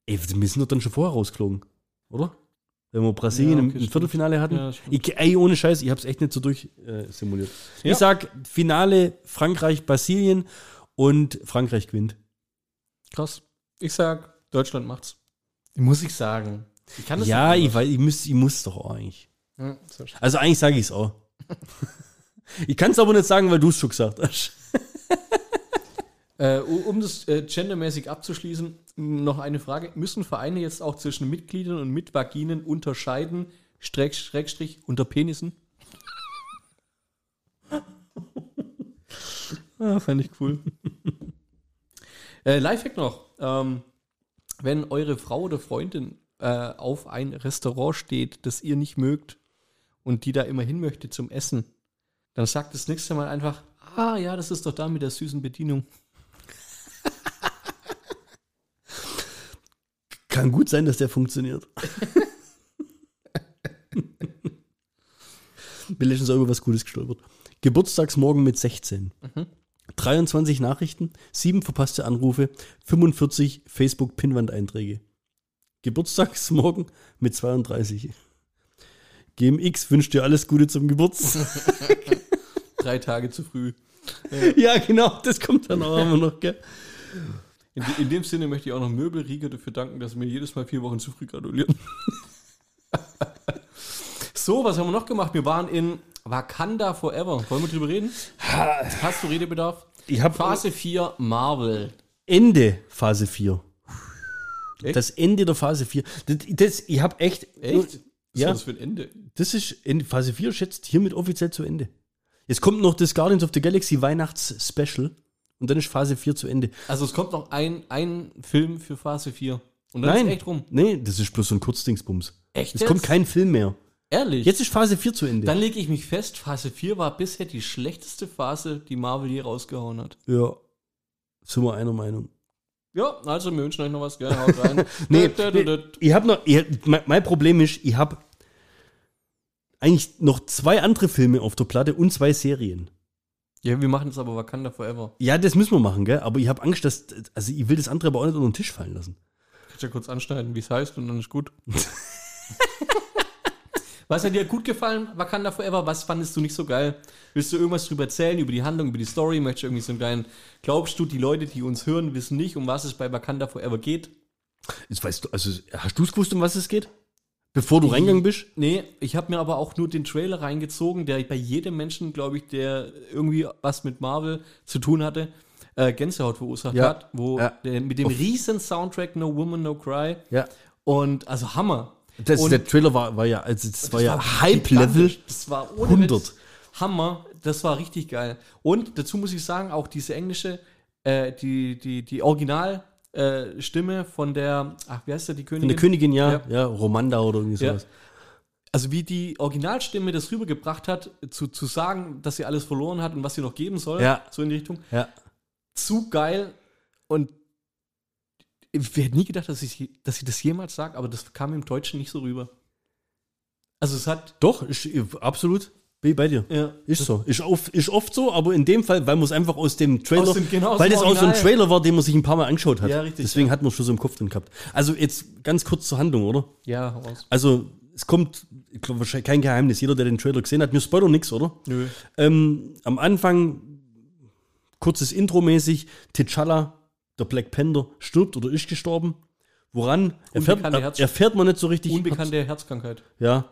Ey, wir sind doch dann schon vorher rausgeflogen, oder? Wenn wir Brasilien Ja, im- okay, im stimmt. Viertelfinale hatten. Ja, ich, ey, ohne Scheiß, ich hab's echt nicht so durchsimuliert. Äh. Ich sag Finale Frankreich, Brasilien und Frankreich gewinnt. Krass. Ich sag, Deutschland macht's. Muss ich sagen. Ich kann das Ja, nicht ich, weiß, ich, muss, ich muss doch auch eigentlich. Ja. Also eigentlich sage ich es auch. ich kann es aber nicht sagen, weil du es schon gesagt hast. Äh, um das äh, gendermäßig abzuschließen, noch eine Frage. Müssen Vereine jetzt auch zwischen Mitgliedern und Mitvaginen unterscheiden, Streck, Schrägstrich, unter Penissen? Ah, fand ich cool. äh, Lifehack noch. Ähm, wenn eure Frau oder Freundin äh, auf ein Restaurant steht, das ihr nicht mögt und die da immer hin möchte zum Essen, dann sagt das nächste Mal einfach, ah ja, das ist doch da mit der süßen Bedienung. Kann gut sein, dass der funktioniert. Letztens auch über was Gutes gestolpert. Geburtstagsmorgen mit 16. 23 Nachrichten, 7 verpasste Anrufe, 45 Facebook-Pinwand-Einträge. Geburtstagsmorgen mit 32. GMX wünscht dir alles Gute zum Geburtstag. Drei Tage zu früh. ja, genau, das kommt dann auch immer noch, gell? In, in dem Sinne möchte ich auch noch Möbelriegel dafür danken, dass sie mir jedes Mal vier Wochen zu früh gratulieren. so, was haben wir noch gemacht? Wir waren in Wakanda Forever. Wollen wir drüber reden? Hast du Redebedarf? Ich habe Phase 4 Marvel. Ende Phase 4. Echt? Das Ende der Phase 4. Das, das, ich habe echt. Echt? Was Ja. das für ein Ende? Das ist Ende, Phase 4 schätzt hiermit offiziell zu Ende. Jetzt kommt noch das Guardians of the Galaxy Weihnachts-Special und dann ist Phase 4 zu Ende. Also es kommt noch ein, ein Film für Phase 4. Und dann Nein, ist echt rum. Nee, das ist bloß so ein Kurzdingsbums. Echt Es jetzt? kommt kein Film mehr. Ehrlich? Jetzt ist Phase 4 zu Ende. Dann lege ich mich fest, Phase 4 war bisher die schlechteste Phase, die Marvel je rausgehauen hat. ja. Sind wir einer Meinung. Ja, also wir wünschen euch noch was, gerne haut rein. Nee, Dö, dö, dö, dö. ich habe noch, ich, mein, mein Problem ist, ich habe eigentlich noch zwei andere Filme auf der Platte und zwei Serien. Ja, wir machen jetzt aber Wakanda Forever. Ja, das müssen wir machen, gell? Aber ich habe Angst, dass, also ich will das andere aber auch nicht unter den Tisch fallen lassen. Kannst ja kurz anschneiden, wie es heißt und dann ist gut. Was hat dir gut gefallen, Wakanda Forever? Was fandest du nicht so geil? Willst du irgendwas drüber erzählen, über die Handlung, über die Story? Möchtest du irgendwie so einen kleinen. Glaubst du, die Leute, die uns hören, wissen nicht, um was es bei Wakanda Forever geht? Jetzt weißt du, also hast du es gewusst, um was es geht? Bevor du reingegangen bist? Nee, ich habe mir aber auch nur den Trailer reingezogen, der bei jedem Menschen, glaube ich, der irgendwie was mit Marvel zu tun hatte, äh, Gänsehaut verursacht Ja. hat, wo Ja. der, mit dem riesen Soundtrack No Woman, No Cry. Ja. Und also Hammer. Das, Und- der Trailer war, war ja, also das, war ja war Hype-Level. Das war ohne 100. Witz Hammer. Das war richtig geil. Und dazu muss ich sagen, auch diese englische, äh, die, die, die Original äh, Stimme von der, ach, wie heißt der, die Von Königin? der Königin, ja, Ja. ja, Romanda oder irgendwie Ja. sowas. Also wie die Originalstimme das rübergebracht hat, zu, zu sagen, dass sie alles verloren hat und was sie noch geben soll, Ja. so in die Richtung. Ja. Zu geil. Und ich hätte nie gedacht, dass ich, dass ich das jemals sage, aber das kam im Deutschen nicht so rüber. Also es hat, Doch, ist, absolut. Bin ich bei dir. ja, Ist so. Ist, auf, ist oft so, aber in dem Fall, weil man es einfach aus dem Trailer, Aus dem- genau, weil das auch so ein. Trailer war, den man sich ein paar Mal angeschaut hat. Ja, richtig, Deswegen ja. hat man schon so im Kopf drin gehabt. Also jetzt ganz kurz zur Handlung, oder? ja, raus. Also es kommt, ich glaube wahrscheinlich kein Geheimnis, jeder, der den Trailer gesehen hat, mir spoilert nichts, oder? Nö. Ähm, am Anfang, kurzes Intro-mäßig, T'Challa, der Black Panther, stirbt oder ist gestorben. Woran? Erfährt, er, erfährt man nicht so richtig. Unbekannte Herzkrankheit. Ja.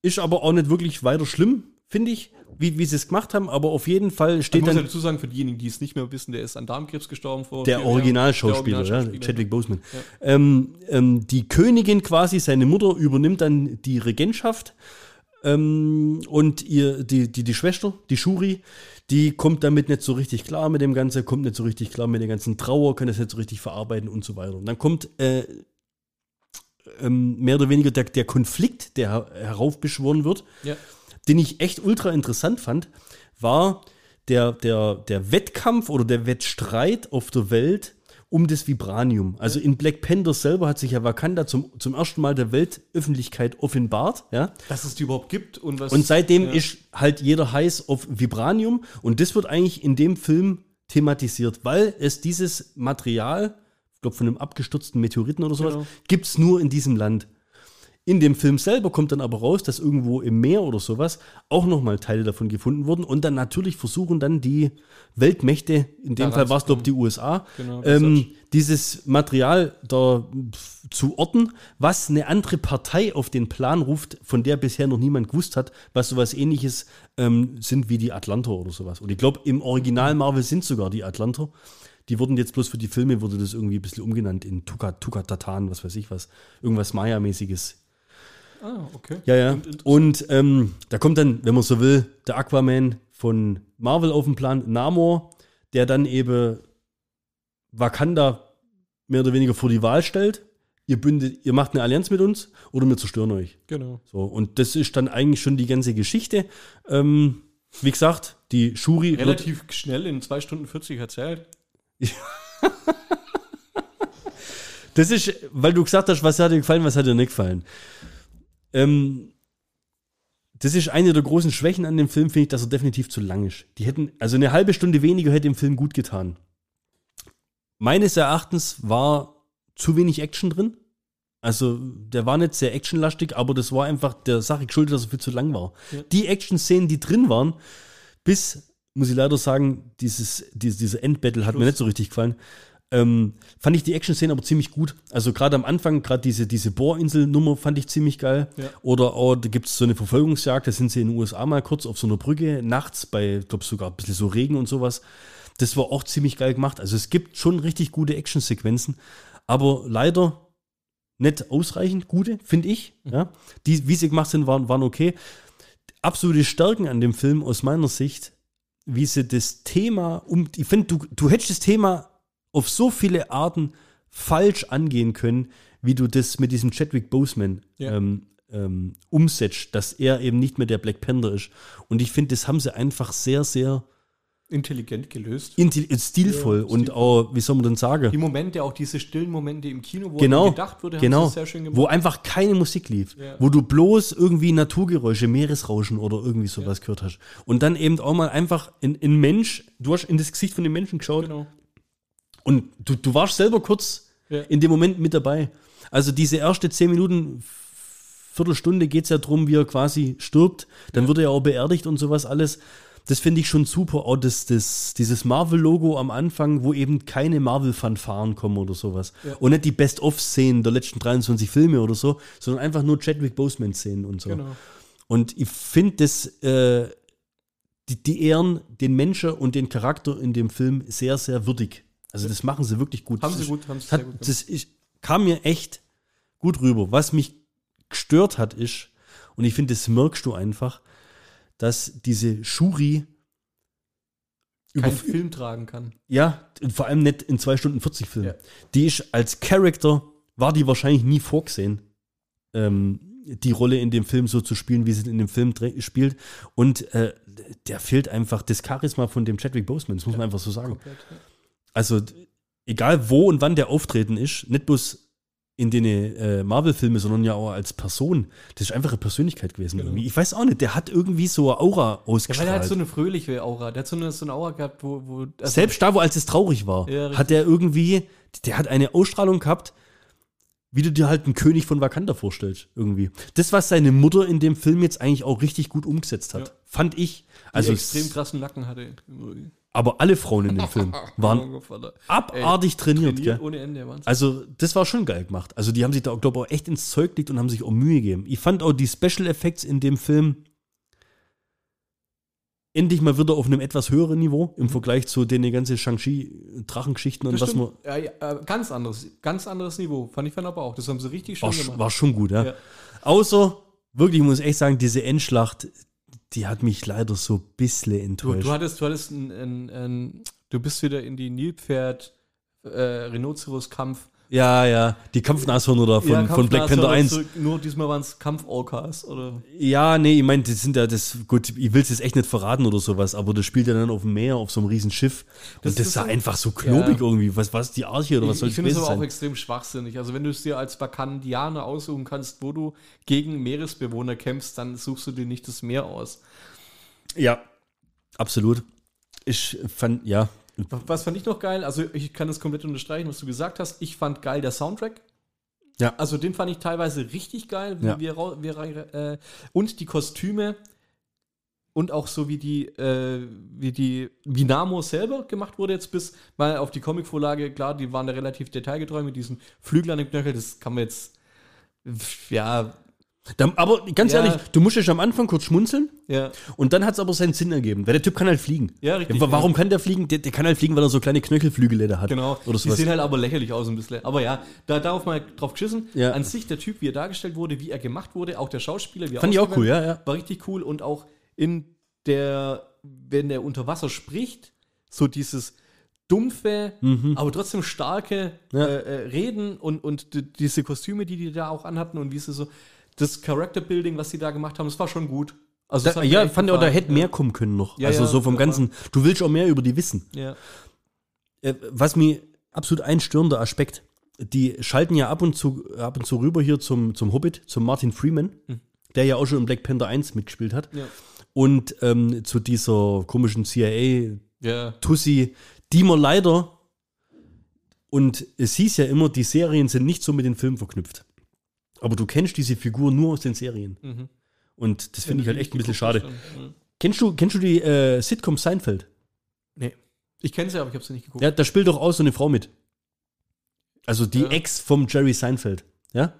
Ist aber auch nicht wirklich weiter schlimm, finde ich, wie, wie sie es gemacht haben. Aber auf jeden Fall Ich steht muss ja dann dazu sagen, für diejenigen, die es nicht mehr wissen, der ist an Darmkrebs gestorben vor der. Originalschauspieler, Der ja, Originalschauspieler. Chadwick Boseman. Ähm, ähm, die Königin quasi, seine Mutter, übernimmt dann die Regentschaft. Ähm, und ihr, die, die, die Schwester, die Shuri, die kommt damit nicht so richtig klar mit dem Ganzen, kommt nicht so richtig klar mit der ganzen Trauer, kann das nicht so richtig verarbeiten und so weiter. Und dann kommt äh, ähm, mehr oder weniger der, der Konflikt, der her- heraufbeschworen wird, Ja. den ich echt ultra interessant fand, war der, der, der Wettkampf oder der Wettstreit auf der Welt um das Vibranium. Also in Black Panther selber hat sich ja Wakanda zum, zum ersten Mal der Weltöffentlichkeit offenbart, ja. Dass es die überhaupt gibt und was. Und seitdem ja. ist halt jeder heiß auf Vibranium und das wird eigentlich in dem Film thematisiert, weil es dieses Material, ich glaube von einem abgestürzten Meteoriten oder sowas, Genau. gibt es nur in diesem Land. In dem Film selber kommt dann aber raus, dass irgendwo im Meer oder sowas auch nochmal Teile davon gefunden wurden und dann natürlich versuchen dann die Weltmächte, in dem Da Fall war es glaube ich die USA, Genau, ähm, dieses Material da zu orten, was eine andere Partei auf den Plan ruft, von der bisher noch niemand gewusst hat, was sowas ähnliches ähm, sind wie die Atlanter oder sowas. Und ich glaube, im Original Marvel sind sogar die Atlanter. Die wurden jetzt bloß für die Filme, wurde das irgendwie ein bisschen umgenannt in Tuka, Tukatatan, was weiß ich was. Irgendwas Maya-mäßiges. Ah, okay. Ja, ja. Und ähm, da kommt dann, wenn man so will, der Aquaman von Marvel auf den Plan, Namor, der dann eben Wakanda mehr oder weniger vor die Wahl stellt. Ihr bündet, ihr macht eine Allianz mit uns oder wir zerstören euch. Genau. So, und das ist dann eigentlich schon die ganze Geschichte. Ähm, wie gesagt, die Shuri Relativ schnell in 2 Stunden 40 erzählt. Das ist, weil du gesagt hast, was hat dir gefallen, was hat dir nicht gefallen. Ähm, das ist eine der großen Schwächen an dem Film, finde ich, dass er definitiv zu lang ist. Die hätten, also eine halbe Stunde weniger hätte dem Film gut getan. Meines Erachtens war zu wenig Action drin. Also, der war nicht sehr actionlastig, aber das war einfach der Sache geschuldet, dass er viel zu lang war. Ja. Die Action-Szenen, die drin waren, bis, muss ich leider sagen, dieses, dieses, dieser Endbattle hat mir Schluss. nicht so richtig gefallen. Ähm, fand ich die Action-Szenen aber ziemlich gut. Also gerade am Anfang, gerade diese, diese Bohrinsel-Nummer fand ich ziemlich geil. Ja. Oder auch, da gibt es so eine Verfolgungsjagd, da sind sie in den USA mal kurz auf so einer Brücke, nachts bei, ich glaube sogar ein bisschen so Regen und sowas. Das war auch ziemlich geil gemacht. Also es gibt schon richtig gute Action-Sequenzen, aber leider nicht ausreichend gute, finde ich. Ja. Die, wie sie gemacht sind, waren, waren okay. Absolute Stärken an dem Film aus meiner Sicht, wie sie das Thema um, ich finde, du, du hättest das Thema auf so viele Arten falsch angehen können, wie du das mit diesem Chadwick Boseman Ja. ähm, ähm, umsetzt, dass er eben nicht mehr der Black Panther ist. Und ich finde, das haben sie einfach sehr, sehr Intelligent gelöst. intelli- stilvoll Ja, und stilvoll. auch, wie soll man denn sagen? Die Momente, auch diese stillen Momente im Kino, wo genau, gedacht wurde, haben genau, sie sehr schön gemacht. wo einfach keine Musik lief, Ja. wo du bloß irgendwie Naturgeräusche, Meeresrauschen oder irgendwie sowas gehört hast. Und dann eben auch mal einfach in, in Mensch, du hast in das Gesicht von dem Menschen geschaut Genau. Und du, du warst selber kurz Ja. in dem Moment mit dabei. Also diese erste zehn Minuten, Viertelstunde geht es ja drum, wie er quasi stirbt. Dann wird er ja auch beerdigt und sowas alles. Das finde ich schon super. Auch das, das, dieses Marvel-Logo am Anfang, wo eben keine Marvel-Fanfaren kommen oder sowas. Ja. Und nicht die Best-of-Szenen der letzten 23 Filme oder so, sondern einfach nur Chadwick Boseman-Szenen und so. Genau. Und ich finde das, äh, die, die ehren den Menschen und den Charakter in dem Film sehr, sehr würdig. Also das machen sie wirklich gut. Haben sie gut, haben sie hat, sehr gut das ist, kam mir echt gut rüber. Was mich gestört hat, ist, und ich finde, das merkst du einfach, dass diese Shuri über, Keinen Film tragen kann. ja, vor allem nicht in 2 Stunden 40 Film. Ja. Die ist als Charakter, war die wahrscheinlich nie vorgesehen, ähm, die Rolle in dem Film so zu spielen, wie sie in dem Film spielt. Und äh, der fehlt einfach das Charisma von dem Chadwick Boseman, das muss man einfach so sagen. Komplett. ja. Also, egal wo und wann der auftreten ist, nicht bloß in den äh, Marvel-Filmen, sondern ja auch als Person. Das ist einfach eine Persönlichkeit gewesen. Genau. Irgendwie. Ich weiß auch nicht, der hat irgendwie so eine Aura Ja, weil er ausgestrahlt. hat so eine fröhliche Aura. Der hat so eine, so eine Aura gehabt, wo. wo also, Selbst da, wo als es traurig war, Ja, hat er irgendwie, der hat eine Ausstrahlung gehabt, wie du dir halt einen König von Wakanda vorstellst, irgendwie. Das, was seine Mutter in dem Film jetzt eigentlich auch richtig gut umgesetzt hat, Ja. fand ich. also Also, extrem krassen Nacken hatte. Aber alle Frauen in dem Film waren Vater. abartig trainiert, Trainiert ohne Ende. Wahnsinn. Also, das war schon geil gemacht. Also, die haben sich da, glaube ich, auch echt ins Zeug gelegt und haben sich auch Mühe gegeben. Ich fand auch die Special Effects in dem Film endlich mal wieder auf einem etwas höheren Niveau im Vergleich zu den ganzen Shang-Chi-Drachengeschichten und was man. ja, ja, äh, ganz anderes, ganz anderes Niveau. Fand ich fand aber auch. Das haben sie richtig schön War, gemacht. war schon gut, ja. Ja. Außer, wirklich, ich muss echt sagen, diese Endschlacht, die hat mich leider so ein bisschen Du, enttäuscht. du hattest, du hattest ein, ein, ein, du bist wieder in die Nilpferd äh, Rhinoceros-Kampf. Ja, ja, die Kampfnashörner da von, Ja, von Black Panther Kampfnashörner 1. zurück, Nur diesmal waren es Kampf-Orcas, oder? Ja, nee, ich meine, das sind ja das, gut, ich will es jetzt echt nicht verraten oder sowas, aber das spielt ja dann auf dem Meer, auf so einem riesen Schiff. Das und das ist sah so- einfach so klobig Ja. irgendwie. Was, was die Arche oder was Ich, soll ich finde es aber auch extrem schwachsinnig. Also wenn du es dir als Bakandianer aussuchen kannst, wo du gegen Meeresbewohner kämpfst, dann suchst du dir nicht das Meer aus. Ja, absolut. Ich fand, ja, Was fand ich noch geil? Also ich kann das komplett unterstreichen, was du gesagt hast. Ich fand geil der Soundtrack. Ja. Also den fand ich teilweise richtig geil. Wie Ja. wir, wir, äh, und die Kostüme und auch so wie die, äh, wie die, wie Namo selber gemacht wurde jetzt bis mal auf die Comicvorlage, klar, die waren da relativ detailgetreu mit diesen Flügeln an den Knöchel, das kann man jetzt, ja, Da, aber ganz Ja. ehrlich, du musst ja am Anfang kurz schmunzeln ja, und dann hat es aber seinen Sinn ergeben, weil der Typ kann halt fliegen. Ja, richtig, wa- warum ja. kann der fliegen? Der, der kann halt fliegen, weil er so kleine Knöchelflügel hat. Genau. Oder die sowas. sehen halt aber lächerlich aus ein bisschen. Aber ja, da darauf mal drauf geschissen. Ja. An sich der Typ, wie er dargestellt wurde, wie er gemacht wurde, auch der Schauspieler, wie er Fand ich auch cool, ja, ja. War richtig cool und auch in der, wenn er unter Wasser spricht, so dieses dumpfe, aber trotzdem starke Mhm. Ja. äh, äh, Reden und, und die, diese Kostüme, die die da auch anhatten und wie sie so, das Character Building, was sie da gemacht haben, das war schon gut. Also Da, ja, fand ich auch, da hätte mehr kommen können noch. Ja, also ja, so vom. Ganzen. Du willst auch mehr über die wissen. Ja. Äh, was mir absolut ein störender Aspekt, die schalten ja ab und zu, ab und zu rüber hier zum, zum Hobbit, zum Martin Freeman, der ja auch schon in Black Panther 1 mitgespielt hat. Ja. Und ähm, zu dieser komischen CIA-Tussi, die man leider, und es hieß ja immer, die Serien sind nicht so mit den Filmen verknüpft. Aber du kennst diese Figur nur aus den Serien. Mhm. Und das finde ich halt echt ein bisschen schade. ja. Kennst du, kennst du die äh, Sitcom Seinfeld? Nee. Ich kenne sie, aber ich habe sie nicht geguckt. Ja, da spielt doch auch so eine Frau mit. Also die Ja. Ex vom Jerry Seinfeld. Ja?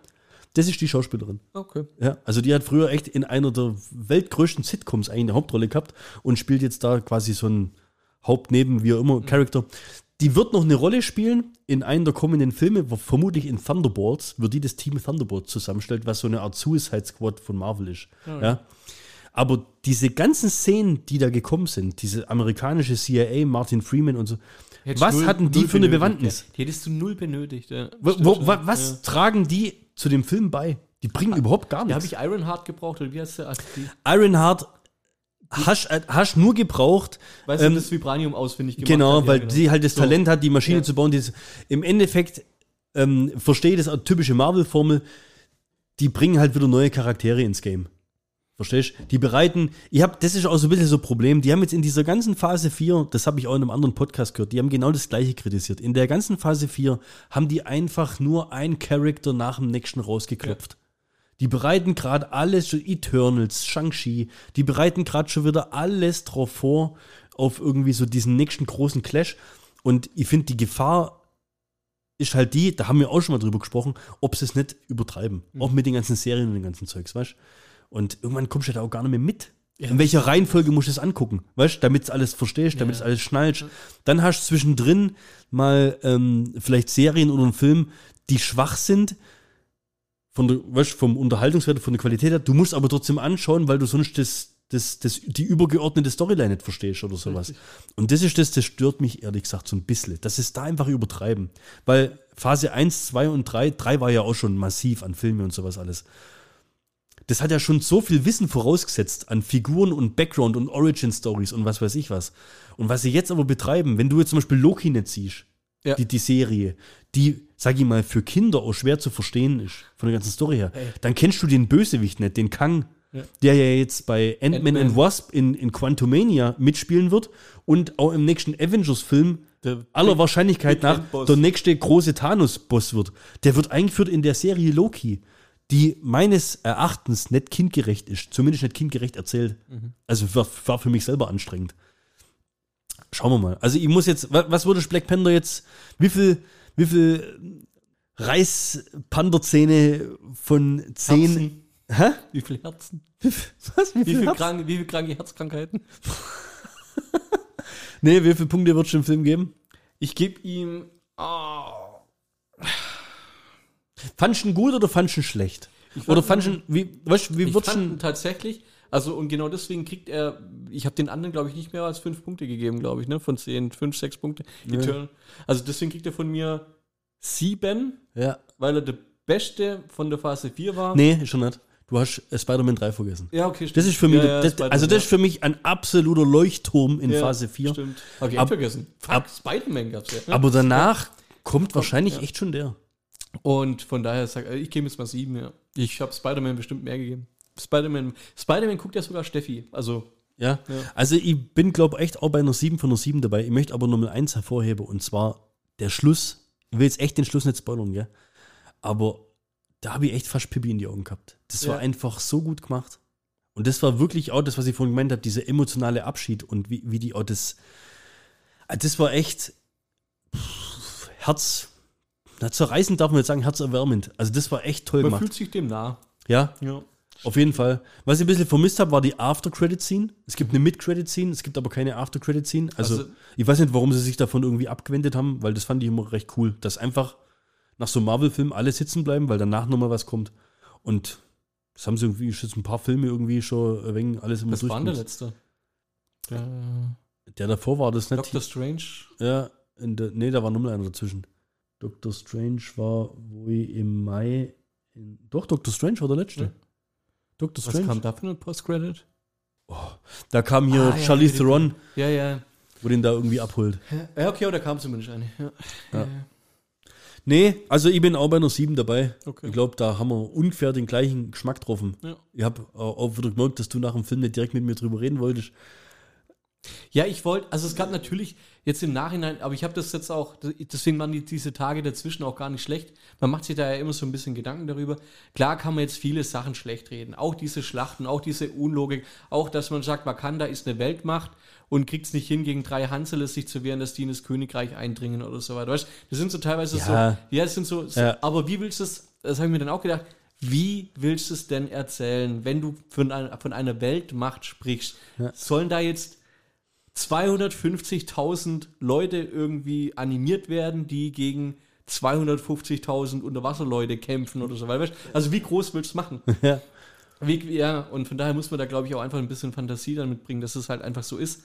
Das ist die Schauspielerin. Okay. Ja, also die hat früher echt in einer der weltgrößten Sitcoms eigentlich eine Hauptrolle gehabt und spielt jetzt da quasi so ein Hauptneben, wie auch immer, Charakter. Die wird noch eine Rolle spielen in einem der kommenden Filme, wo vermutlich in Thunderbolts, wird die das Team Thunderbolts zusammenstellt, was so eine Art Suicide Squad von Marvel ist. ja. Aber diese ganzen Szenen, die da gekommen sind, diese amerikanische CIA, Martin Freeman und so, Hättest was null- hatten die für eine Bewandtnis? ja. Die hättest du null benötigt. Ja. Wo, wo, wa, was Ja. tragen die zu dem Film bei? Die bringen überhaupt gar Ja, habe nichts. ich Ironheart gebraucht oder wie heißt der? Also Ironheart hast, äh, hast nur gebraucht, Weil sie das Vibranium ausfindig gemacht Genau, hat. weil ja, sie halt das So. Talent hat, die Maschine Ja. zu bauen. Die ist, Im Endeffekt ähm, verstehe ich das typische Marvel-Formel. Die bringen halt wieder neue Charaktere ins Game. Verstehst du? Die bereiten, ich hab, das ist auch so ein bisschen so ein Problem. Die haben jetzt in dieser ganzen Phase 4, das habe ich auch in einem anderen Podcast gehört, die haben genau das gleiche kritisiert. In der ganzen Phase 4 haben die einfach nur einen Charakter nach dem nächsten rausgeklopft. Die bereiten gerade alles, schon Eternals, Shang-Chi, die bereiten gerade schon wieder alles drauf vor, auf irgendwie so diesen nächsten großen Clash. Und ich finde, die Gefahr ist halt die, da haben wir auch schon mal drüber gesprochen, ob sie es nicht übertreiben. Auch mit den ganzen Serien und den ganzen Zeugs, weißt Und irgendwann kommst du da auch gar nicht mehr mit. In welcher Reihenfolge musst du es angucken, weißt damit du alles verstehst, damit du alles schnallst. Dann hast du zwischendrin mal ähm, vielleicht Serien oder einen Film, die schwach sind, von der, weißt, vom Unterhaltungswert, von der Qualität her. Du musst aber trotzdem anschauen, weil du sonst das, das, das, die übergeordnete Storyline nicht verstehst oder sowas. Und das ist das, das stört mich ehrlich gesagt so ein bisschen. Das ist da einfach übertreiben. Weil Phase 1, 2 und 3, 3 war ja auch schon massiv an Filme und sowas alles. Das hat ja schon so viel Wissen vorausgesetzt an Figuren und Background und Origin Stories und was weiß ich was. Und was sie jetzt aber betreiben, wenn du jetzt zum Beispiel Loki nicht siehst, Ja. die, die Serie, die, sag ich mal, für Kinder auch schwer zu verstehen ist, von der ganzen Story her, dann kennst du den Bösewicht nicht, den Kang, Ja. der ja jetzt bei Ant-Man Ant-Man. and Wasp in, in Quantumania mitspielen wird und auch im nächsten Avengers-Film Der aller Big- Wahrscheinlichkeit Big nach der nächste große Thanos-Boss wird. Der wird eingeführt in der Serie Loki, die meines Erachtens nicht kindgerecht ist, zumindest nicht kindgerecht erzählt. Mhm. Also war, war für mich selber anstrengend. Schauen wir mal. Also ich muss jetzt, wa- was würde Black Panther jetzt, wie viel, wie viel Reißpanderzähne von zehn, Herzen. hä? Wie viele Herzen? Was? Wie Wie viel viele Herz? kranke, wie viel kranke Herzkrankheiten? Nee, wie viele Punkte wird es im Film geben? Ich gebe ihm. Oh, Fandst du ihn gut oder fandst du ihn schlecht? Oder fandst du ihn, wie, weißt, wie ich wird's fand ihn tatsächlich. Also, und genau deswegen kriegt er. Ich habe den anderen, glaube ich, nicht mehr als fünf Punkte gegeben, glaube ich, ne? Von zehn, fünf, sechs Punkte. Eternal. Also, deswegen kriegt er von mir sieben, ja. weil er der Beste von der Phase 4 war. Nee, schon nicht. Du hast äh, Spider-Man 3 vergessen. Ja, okay, stimmt. Das ist für mich, Ja, ja, das, also das ja. ist für mich ein absoluter Leuchtturm in Ja, Phase 4. Stimmt. Hab ich Ab- vergessen. Fuck, Spider-Man gab's ja. ne? Aber danach kommt wahrscheinlich ja. echt schon der. Und von daher sag ich gebe jetzt mal sieben, ja. Ich habe Spider-Man bestimmt mehr gegeben. Spider-Man Spider-Man guckt ja sogar Steffi. Also, Ja. Ja. Also ich bin, glaube ich, echt auch bei einer 7 von einer 7 dabei. Ich möchte aber Nummer 1 hervorheben und zwar der Schluss. Ich will jetzt echt den Schluss nicht spoilern, gell? Aber da habe ich echt fast Pippi in die Augen gehabt. Das war Ja. einfach so gut gemacht. Und das war wirklich auch das, was ich vorhin gemeint habe, dieser emotionale Abschied und wie, wie die auch das. Ah, Das war echt pff, Herz. Na, zerreißend darf man jetzt sagen, herzerwärmend. Also das war echt toll man gemacht. fühlt sich dem nah. Ja, Ja. Auf jeden Fall. Was ich ein bisschen vermisst habe, war die After-Credit-Scene. Es gibt eine Mid-Credit-Scene, es gibt aber keine After-Credit-Scene. Also, Also- ich weiß nicht, warum sie sich davon irgendwie abgewendet haben, weil das fand ich immer recht cool, dass einfach nach so einem Marvel-Film alle sitzen bleiben, weil danach nochmal was kommt. Und das haben sie irgendwie jetzt ein paar Filme irgendwie schon wenig alles immer Das war der letzte. Der Der davor war das nicht. Doctor Strange. Ja, in der, nee, da war nochmal einer dazwischen. Doctor Strange war, wo ich im Mai. In, doch, Doctor Strange war der letzte. Ja. Doctor Was Strange. kam da für ein Post-Credit? Da kam hier Ah, ja, Charlize die- Theron, Ja, ja. wo den da irgendwie abholt. Ja, okay, da kam zumindest eine. Ja. Ja. Nee, also ich bin auch bei einer 7 dabei. Okay. Ich glaube, da haben wir ungefähr den gleichen Geschmack getroffen. Ja. Ich habe auch auch wieder gemerkt, dass du nach dem Film nicht direkt mit mir drüber reden wolltest. Ja, ich wollte, also es gab natürlich jetzt im Nachhinein, aber ich habe das jetzt auch, deswegen waren die, diese Tage dazwischen auch gar nicht schlecht. Man macht sich da ja immer so ein bisschen Gedanken darüber. Klar kann man jetzt viele Sachen schlecht reden, auch diese Schlachten, auch diese Unlogik, auch dass man sagt, Wakanda ist eine Weltmacht und kriegt es nicht hin, gegen drei Hanseles sich zu wehren, dass die in das Königreich eindringen oder so weiter. Weißt, du, das sind so teilweise Ja. so, ja, das sind so, so Ja. aber wie willst du es, das habe ich mir dann auch gedacht, wie willst du es denn erzählen, wenn du von einer, von einer Weltmacht sprichst? Sollen da jetzt 250.000 Leute irgendwie animiert werden, die gegen 250.000 Unterwasserleute kämpfen oder so. Weil, weißt, also wie groß willst du es machen? Ja. Wie, ja, und von daher muss man da, glaube ich, auch einfach ein bisschen Fantasie dann mitbringen, dass es halt einfach so ist.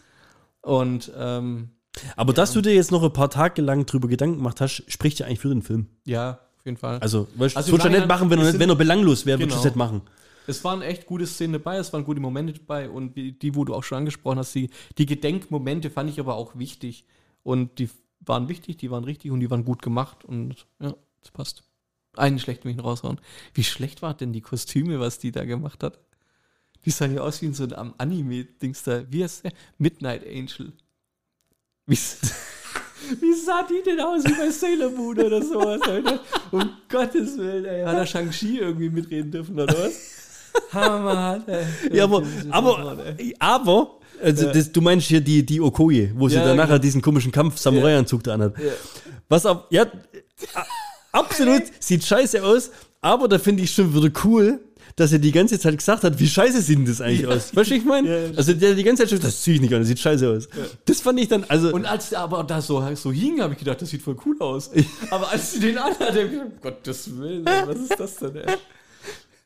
Und ähm, Aber dass du dir jetzt noch ein paar Tage lang drüber Gedanken gemacht hast, spricht ja eigentlich für den Film. ja, auf jeden Fall. Also, weißt, Also würdest du nicht machen, wenn er, wenn er belanglos wäre, würdest du es Genau. nicht machen. Es waren echt gute Szenen dabei, es waren gute Momente dabei und die, wo du auch schon angesprochen hast, die, die Gedenkmomente fand ich aber auch wichtig. Und die waren wichtig, die waren richtig und die waren gut gemacht und ja, das passt. Einen schlechten will ich noch raushauen. Wie schlecht war denn die Kostüme, was die da gemacht hat? Die sahen ja aus wie in so einem Anime-Dings da. Wie heißt der? Midnight Angel. Wie, wie sah die denn aus? Wie bei Sailor Moon oder sowas, Alter? Um Gottes Willen, ey. Hat er Shang-Chi irgendwie mitreden dürfen oder was? Hammer. Ja, aber, aber, aber, also Ja. das, du meinst hier die, die Okoye, wo sie Ja, dann nachher genau. diesen komischen Kampf-Samurai-Anzug da anhat. Ja. Was ab, ja, absolut, sieht scheiße aus, aber da finde ich schon wieder cool, dass er die ganze Zeit gesagt hat, wie scheiße sieht denn das eigentlich aus? Weißt du, ich meine? Ja, ja, also der die ganze Zeit schon, das zieh ich nicht an, das sieht scheiße aus. Das fand ich dann, also, Und als der aber da so, so hing, habe ich gedacht, das sieht voll cool aus. Aber als sie den anhat, habe ich gedacht, Gottes Willen, was ist das denn, ey?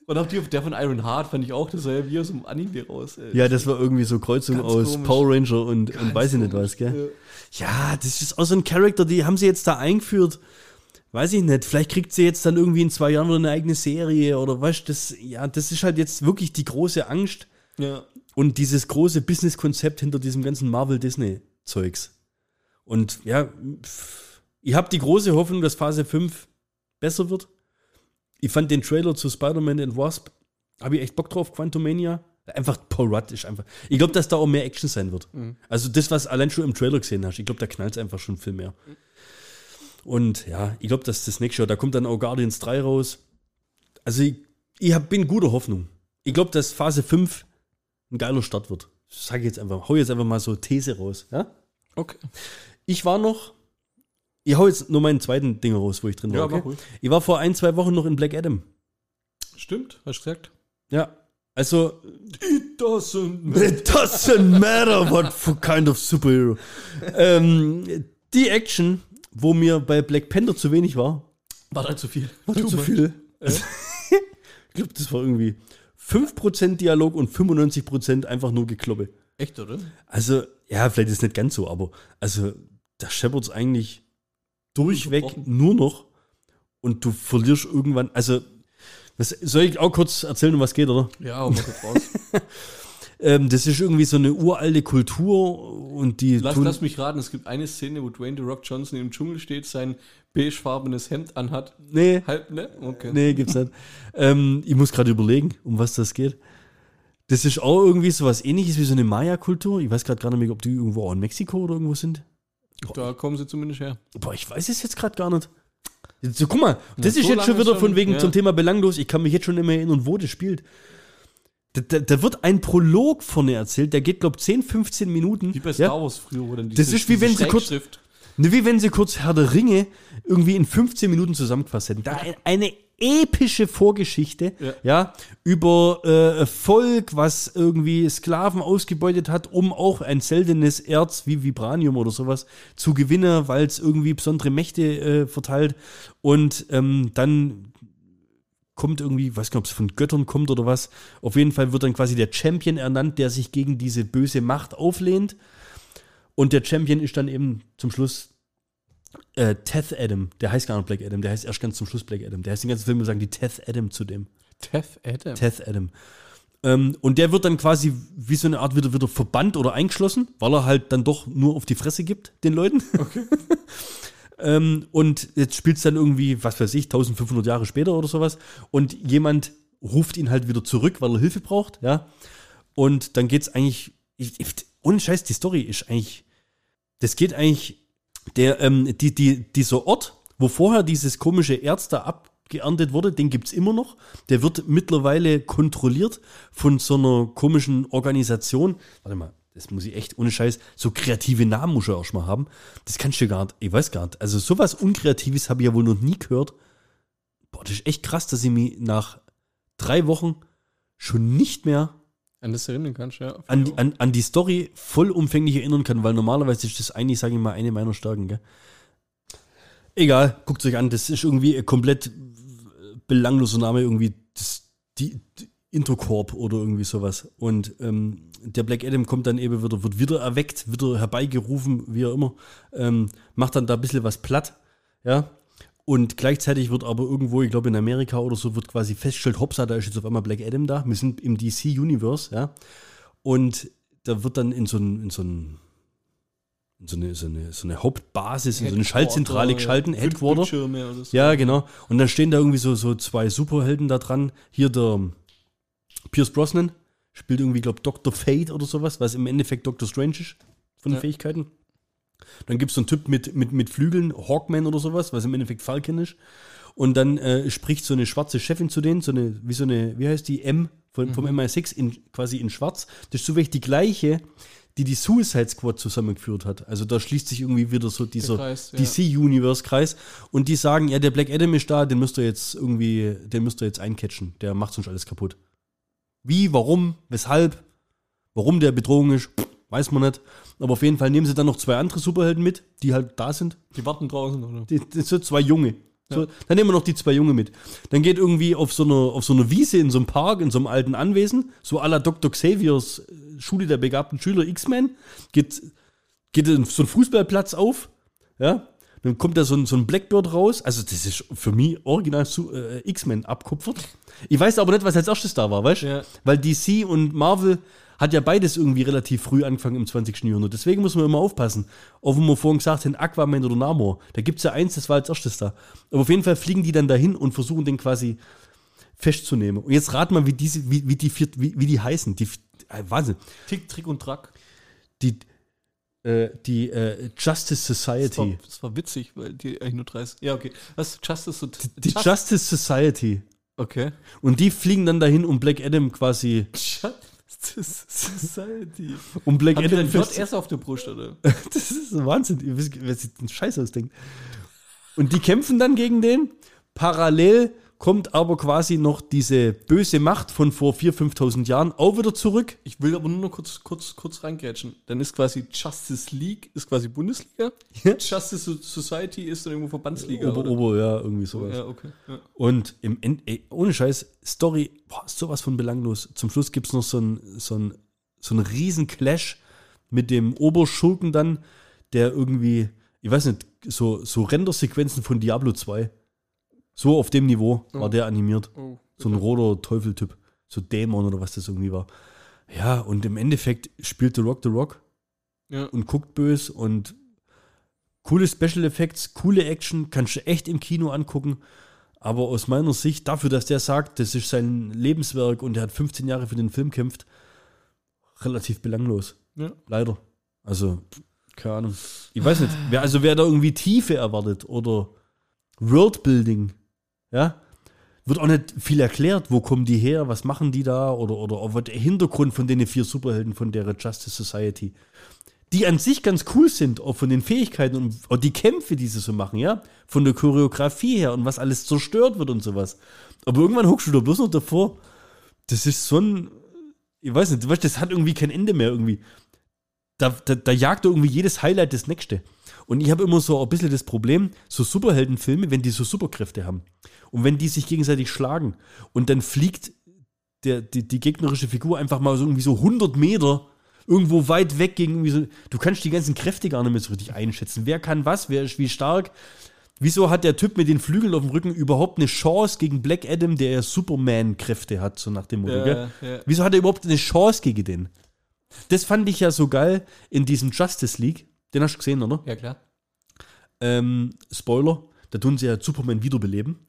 Und auch die, der von Iron Heart fand ich auch, das sah ja wie aus dem Anime raus, ey. ja, das war irgendwie so Kreuzung Ganz aus komisch. Power Ranger und, und weiß ich nicht was, gell? Ja, das ist auch so ein Charakter, die haben sie jetzt da eingeführt. Weiß ich nicht, vielleicht kriegt sie jetzt dann irgendwie in zwei Jahren wieder eine eigene Serie oder weißt das, ja, das ist halt jetzt wirklich die große Angst Ja. und dieses große Business-Konzept hinter diesem ganzen Marvel-Disney-Zeugs. Und ja, pff, ich habe die große Hoffnung, dass Phase 5 besser wird. Ich fand den Trailer zu Spider-Man and Wasp, habe ich echt Bock drauf, Quantumania. Einfach Paul Rudd ist einfach. Ich glaube, dass da auch mehr Action sein wird. Also das, was allein schon im Trailer gesehen hast, ich glaube, da knallt es einfach schon viel mehr. Und ja, ich glaube, dass das nächste Jahr, da kommt dann auch Guardians 3 raus. Also ich, ich hab, bin guter Hoffnung. Ich glaube, dass Phase 5 ein geiler Start wird. Sag ich jetzt einfach, hau jetzt einfach mal so These raus. Ja? Okay. Ich war noch, ich hau jetzt nur meinen zweiten Ding raus, wo ich drin war. Ja, okay? ruhig. Ich war vor ein, zwei Wochen noch in Black Adam. Stimmt, hast du gesagt? Ja. Also, It doesn't it doesn't matter what for kind of superhero. ähm, die Action, wo mir bei Black Panther zu wenig war, War da zu viel. war zu viel. Also, ich glaube, das war irgendwie 5% Dialog und 95% einfach nur Gekloppe. Echt, oder? Also, ja, vielleicht ist es nicht ganz so, aber also, da scheppert es eigentlich durchweg nur noch und du verlierst irgendwann, also, was, soll ich auch kurz erzählen, um was geht, oder? Ja, jetzt raus. Ähm, das ist irgendwie so eine uralte Kultur und die Lass, lass mich raten, es gibt eine Szene, wo Dwayne The Rock Johnson im Dschungel steht, sein beigefarbenes Hemd anhat. nee, Halb, ne? Okay. nee, gibt's nicht. ähm, ich muss gerade überlegen, um was das geht. Das ist auch irgendwie so was ähnliches wie so eine Maya-Kultur. Ich weiß gerade gar nicht mehr, ob die irgendwo auch in Mexiko oder irgendwo sind. Da kommen sie zumindest her. Boah, ich weiß es jetzt gerade gar nicht. So, guck mal, das Ja, ist so jetzt schon wieder schon, von wegen ja. zum Thema belanglos. Ich kann mich jetzt schon mehr erinnern, wo das spielt. Da, da, da wird ein Prolog vorne erzählt, der geht, glaube ich, 10, 15 Minuten. Wie bei ja? Star Wars früher, wo dann Das ist wie wenn sie kurz- Ne, Wie wenn sie kurz Herr der Ringe irgendwie in 15 Minuten zusammengefasst hätten. Da ein- eine epische Vorgeschichte, ja, Ja. über äh, Volk, was irgendwie Sklaven ausgebeutet hat, um auch ein seltenes Erz wie Vibranium oder sowas zu gewinnen, weil es irgendwie besondere Mächte äh, verteilt. Und ähm, dann kommt irgendwie, weiß nicht, ob es von Göttern kommt oder was. Auf jeden Fall wird dann quasi der Champion ernannt, der sich gegen diese böse Macht auflehnt. Und der Champion ist dann eben zum Schluss äh, Teth Adam. Der heißt gar nicht Black Adam, der heißt erst ganz zum Schluss Black Adam. Der heißt den ganzen Film wir sagen die Teth Adam zu dem. Teth Adam. Teth Adam. Ähm, und der wird dann quasi wie so eine Art wieder, wieder verbannt oder eingeschlossen, weil er halt dann doch nur auf die Fresse gibt, den Leuten. Okay. ähm, und jetzt spielt es dann irgendwie, was weiß ich, 1500 Jahre später oder sowas. Und jemand ruft ihn halt wieder zurück, weil er Hilfe braucht, ja. Und dann geht's eigentlich, ich, ich, ohne Scheiß, die Story ist eigentlich, das geht eigentlich, der, ähm, die, die, dieser Ort, wo vorher dieses komische Erz da abgeerntet wurde, den gibt's immer noch. Der wird mittlerweile kontrolliert von so einer komischen Organisation. Warte mal, das muss ich echt ohne Scheiß, so kreative Namen muss ich auch schon mal haben. Das kannst du gar nicht, ich weiß gar nicht. Also sowas Unkreatives habe ich ja wohl noch nie gehört. Boah, das ist echt krass, dass ich mich nach drei Wochen schon nicht mehr An das erinnern kannst, ja. an, die- an, an die Story vollumfänglich erinnern kann, weil normalerweise ist das eigentlich, sage ich mal, eine meiner Stärken. Gell? Egal, guckt euch an, das ist irgendwie ein komplett belangloser Name, irgendwie das, die, die Intercorp oder irgendwie sowas. Und ähm, der Black Adam kommt dann eben wieder, wird wieder erweckt, wieder herbeigerufen, wie auch immer, ähm, macht dann da ein bisschen was platt, ja. Und gleichzeitig wird aber irgendwo, ich glaube in Amerika oder so, wird quasi festgestellt, hoppsa, da ist jetzt auf einmal Black Adam da. Wir sind im DC-Universe, ja. Und da wird dann in so ein, in so ein in so eine, so eine, so eine Hauptbasis, in so eine Schaltzentrale geschalten, Headquarter. Bildschirme oder so. Ja, genau. Und dann stehen da irgendwie so, so zwei Superhelden da dran. Hier der Pierce Brosnan spielt irgendwie, glaube Dr. Fate oder sowas, was im Endeffekt Dr. Strange ist von den Ja. Fähigkeiten. Dann gibt es so einen Typ mit, mit, mit Flügeln, Hawkman oder sowas, was im Endeffekt Falcon ist. Und dann äh, spricht so eine schwarze Chefin zu denen, so eine, wie so eine, wie heißt die, M von, vom MI6 in, quasi in schwarz. Das ist zufällig die gleiche, die die Suicide Squad zusammengeführt hat. Also da schließt sich irgendwie wieder so dieser Kreis, ja. DC-Universe-Kreis. Und die sagen, ja, der Black Adam ist da, den müsst ihr jetzt irgendwie, den müsst ihr jetzt eincatchen. Der macht sonst alles kaputt. Wie, warum, weshalb, warum der Bedrohung ist, pff, weiß man nicht. Aber auf jeden Fall nehmen sie dann noch zwei andere Superhelden mit, die halt da sind. Die warten draußen, oder? Die, das sind zwei Junge. So, dann nehmen wir noch die zwei Junge mit. Dann geht irgendwie auf so, einer, auf so einer Wiese in so einem Park, in so einem alten Anwesen, so à la Dr. Xaviers äh, Schule der begabten Schüler X-Men, geht, geht in so ein Fußballplatz auf, ja, dann kommt da so ein, so ein Blackbird raus. Also, das ist für mich original zu, äh, X-Men abkupfert. Ich weiß aber nicht, was als erstes da war, weißt du? Ja. Weil DC und Marvel hat ja beides irgendwie relativ früh angefangen im 20. Jahrhundert. Deswegen muss man immer aufpassen. Auch wenn wir vorhin gesagt haben, Aquaman oder Namor. Da gibt es ja eins, das war als erstes da. Aber auf jeden Fall fliegen die dann dahin und versuchen den quasi festzunehmen. Und jetzt rat mal, wie, diese, wie, wie, die, vier, wie, wie die heißen. Die, äh, Wahnsinn. Tick, Trick und Track. Die, äh, die äh, Justice Das war, Society. das war witzig, weil die eigentlich nur 30. Ja, okay. Was? Justice so Die Justice Society. Okay. Und die fliegen dann dahin, um Black Adam quasi, Justice Society. um Black Haben Adam fest- JS auf der Brust, oder? Das ist so Wahnsinn. Ihr wisst, wer sich den Scheiß ausdenkt. Und die kämpfen dann gegen den. Parallel kommt aber quasi noch diese böse Macht von vor 4.000, 5.000 Jahren auch wieder zurück. Ich will aber nur noch kurz, kurz, kurz reingrätschen. Dann ist quasi Justice League, ist quasi Bundesliga. Ja. Justice So- Society ist dann irgendwo Verbandsliga, Ober, oder? Ober, ja, irgendwie sowas. Ja, okay. Ja. Und im End, ey, ohne Scheiß, Story, boah, ist sowas von belanglos. Zum Schluss gibt es noch so einen so ein, so ein riesen Clash mit dem Oberschurken dann, der irgendwie, ich weiß nicht, so, so Rendersequenzen von Diablo 2. So auf dem Niveau war Oh. der animiert. Oh, So ein roter Teufeltyp. So Dämon oder was das irgendwie war. Ja, und im Endeffekt spielt The Rock The Rock ja. und guckt bös und coole Special Effects, coole Action, kannst du echt im Kino angucken. Aber aus meiner Sicht, dafür, dass der sagt, das ist sein Lebenswerk und er hat 15 Jahre für den Film kämpft, relativ belanglos. Ja. Leider. Also, keine Ahnung. Ich weiß nicht. Wer, also, wer da irgendwie Tiefe erwartet oder Worldbuilding, ja, wird auch nicht viel erklärt, wo kommen die her, was machen die da oder, oder auch der Hintergrund von den vier Superhelden von der Justice Society, die an sich ganz cool sind, auch von den Fähigkeiten und auch die Kämpfe, die sie so machen, ja, von der Choreografie her und was alles zerstört wird und sowas. Aber irgendwann huckst du da bloß noch davor. Das ist so ein, ich weiß nicht, das hat irgendwie kein Ende mehr irgendwie. Da, da, da jagt irgendwie jedes Highlight das nächste. Und ich habe immer so ein bisschen das Problem, so Superheldenfilme, wenn die so Superkräfte haben und wenn die sich gegenseitig schlagen und dann fliegt der, die, die gegnerische Figur einfach mal so irgendwie so 100 Meter irgendwo weit weg gegen irgendwie so. Du kannst die ganzen Kräfte gar nicht mehr so richtig einschätzen. Wer kann was, wer ist wie stark. Wieso hat der Typ mit den Flügeln auf dem Rücken überhaupt eine Chance gegen Black Adam, der ja Superman-Kräfte hat, so nach dem Motto, Ja, gell? ja. Wieso hat er überhaupt eine Chance gegen den? Das fand ich ja so geil in diesem Justice League. Den hast du gesehen, oder? Ja, klar. Ähm, Spoiler, da tun sie ja Superman wiederbeleben.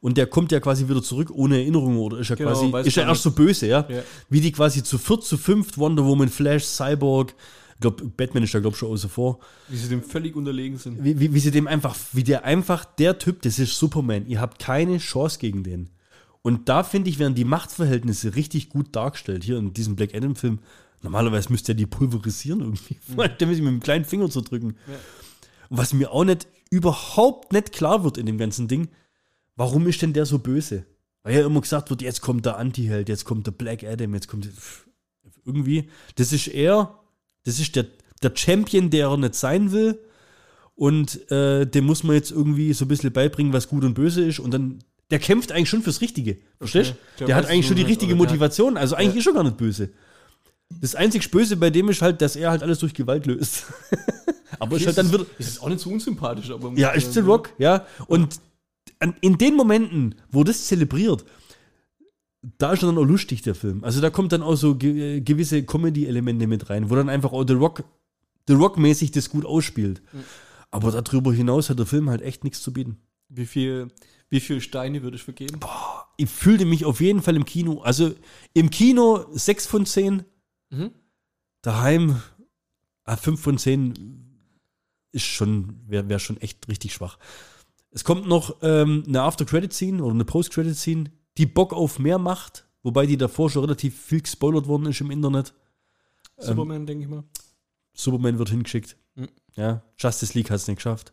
Und der kommt ja quasi wieder zurück ohne Erinnerung oder ist ja Genau, quasi, ist ja erst so böse, ja? Ja. Wie die quasi zu viert, zu fünft, Wonder Woman, Flash, Cyborg, ich glaube, Batman ist da, glaube ich, schon außer vor. Wie sie dem völlig unterlegen sind. Wie, wie, wie sie dem einfach, wie der einfach, der Typ, das ist Superman, ihr habt keine Chance gegen den. Und da finde ich, werden die Machtverhältnisse richtig gut dargestellt. Hier in diesem Black Adam-Film. Normalerweise müsste er die pulverisieren irgendwie. Der muss ich mit dem kleinen Finger zu drücken. Ja. Und was mir auch nicht, überhaupt nicht klar wird in dem ganzen Ding, warum ist denn der so böse? Weil ja immer gesagt wird, jetzt kommt der Anti-Held, jetzt kommt der Black Adam, jetzt kommt pff, irgendwie. Das ist er, das ist der, der Champion, der er nicht sein will. Und äh, dem muss man jetzt irgendwie so ein bisschen beibringen, was gut und böse ist. Und dann, der kämpft eigentlich schon fürs Richtige. Verstehst du? Der Der, hat eigentlich schon die richtige Motivation. Also eigentlich ist er gar nicht böse. Das einzig Böse bei dem ist halt, dass er halt alles durch Gewalt löst. aber ist halt dann Ist es auch nicht so unsympathisch, aber. ja, ist The Rock, ja. Und an, in den Momenten, wo das zelebriert, da ist dann auch lustig, der Film. Also da kommt dann auch so ge gewisse Comedy-Elemente mit rein, wo dann einfach auch The Rock, The Rock-mäßig das gut ausspielt. Aber darüber hinaus hat der Film halt echt nichts zu bieten. Wie viel, wie viel Steine würde ich vergeben? Ich fühlte mich auf jeden Fall im Kino, also im Kino 6 von 10, Mhm. daheim ah, 5 von 10 ist schon, wäre wär schon echt richtig schwach. Es kommt noch ähm, eine After-Credit-Scene oder eine Post-Credit-Scene, die Bock auf mehr macht, wobei die davor schon relativ viel gespoilert worden ist im Internet. Superman, denke ich mal. Superman wird hingeschickt. Mhm. Ja, Justice League hat es nicht geschafft.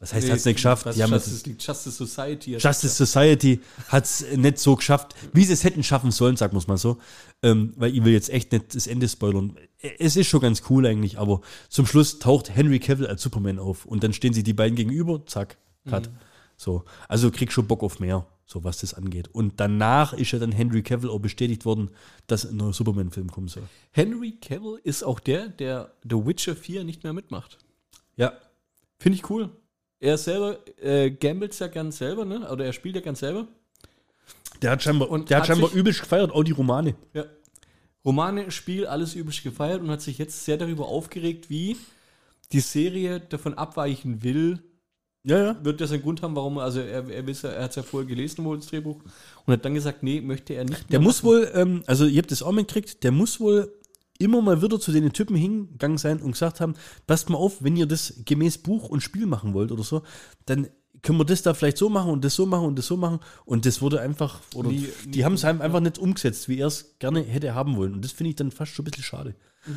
Das heißt, Nee, hat es nicht geschafft. was Die haben Justice, League, Justice Society. hat Justice Society hat es nicht so geschafft, wie sie es hätten schaffen sollen, sagen wir es mal so. Ähm, weil ich will jetzt echt nicht das Ende spoilern. Es ist schon ganz cool eigentlich, aber zum Schluss taucht Henry Cavill als Superman auf und dann stehen sie die beiden gegenüber, zack, cut. So. Also krieg schon Bock auf mehr, so was das angeht. Und danach ist ja dann Henry Cavill auch bestätigt worden, dass ein neuer Superman-Film kommen soll. Henry Cavill ist auch der, der The Witcher 4 nicht mehr mitmacht. Ja. Finde ich cool. Er selber äh, gambelt ja ganz selber, ne? Oder er spielt ja ganz selber. Der hat scheinbar, Und der hat scheinbar übelst gefeiert, auch die Romane. Ja. Romane, Spiel, alles üblich gefeiert und hat sich jetzt sehr darüber aufgeregt, wie die Serie davon abweichen will. Ja, ja. Wird das einen Grund haben, warum, also er, er, ja- er hat es ja vorher gelesen, wohl das Drehbuch, und hat dann gesagt, nee, möchte er nicht Der muss wohl, ähm, also ihr habt das auch mitgekriegt, der muss wohl immer mal wieder zu den Typen hingegangen sein und gesagt haben, passt mal auf, wenn ihr das gemäß Buch und Spiel machen wollt oder so, dann können wir das da vielleicht so machen und das so machen und das so machen und das wurde einfach, oder Nie- die nie- haben es einfach nicht umgesetzt, wie er es gerne hätte haben wollen und das finde ich dann fast schon ein bisschen schade. Mhm.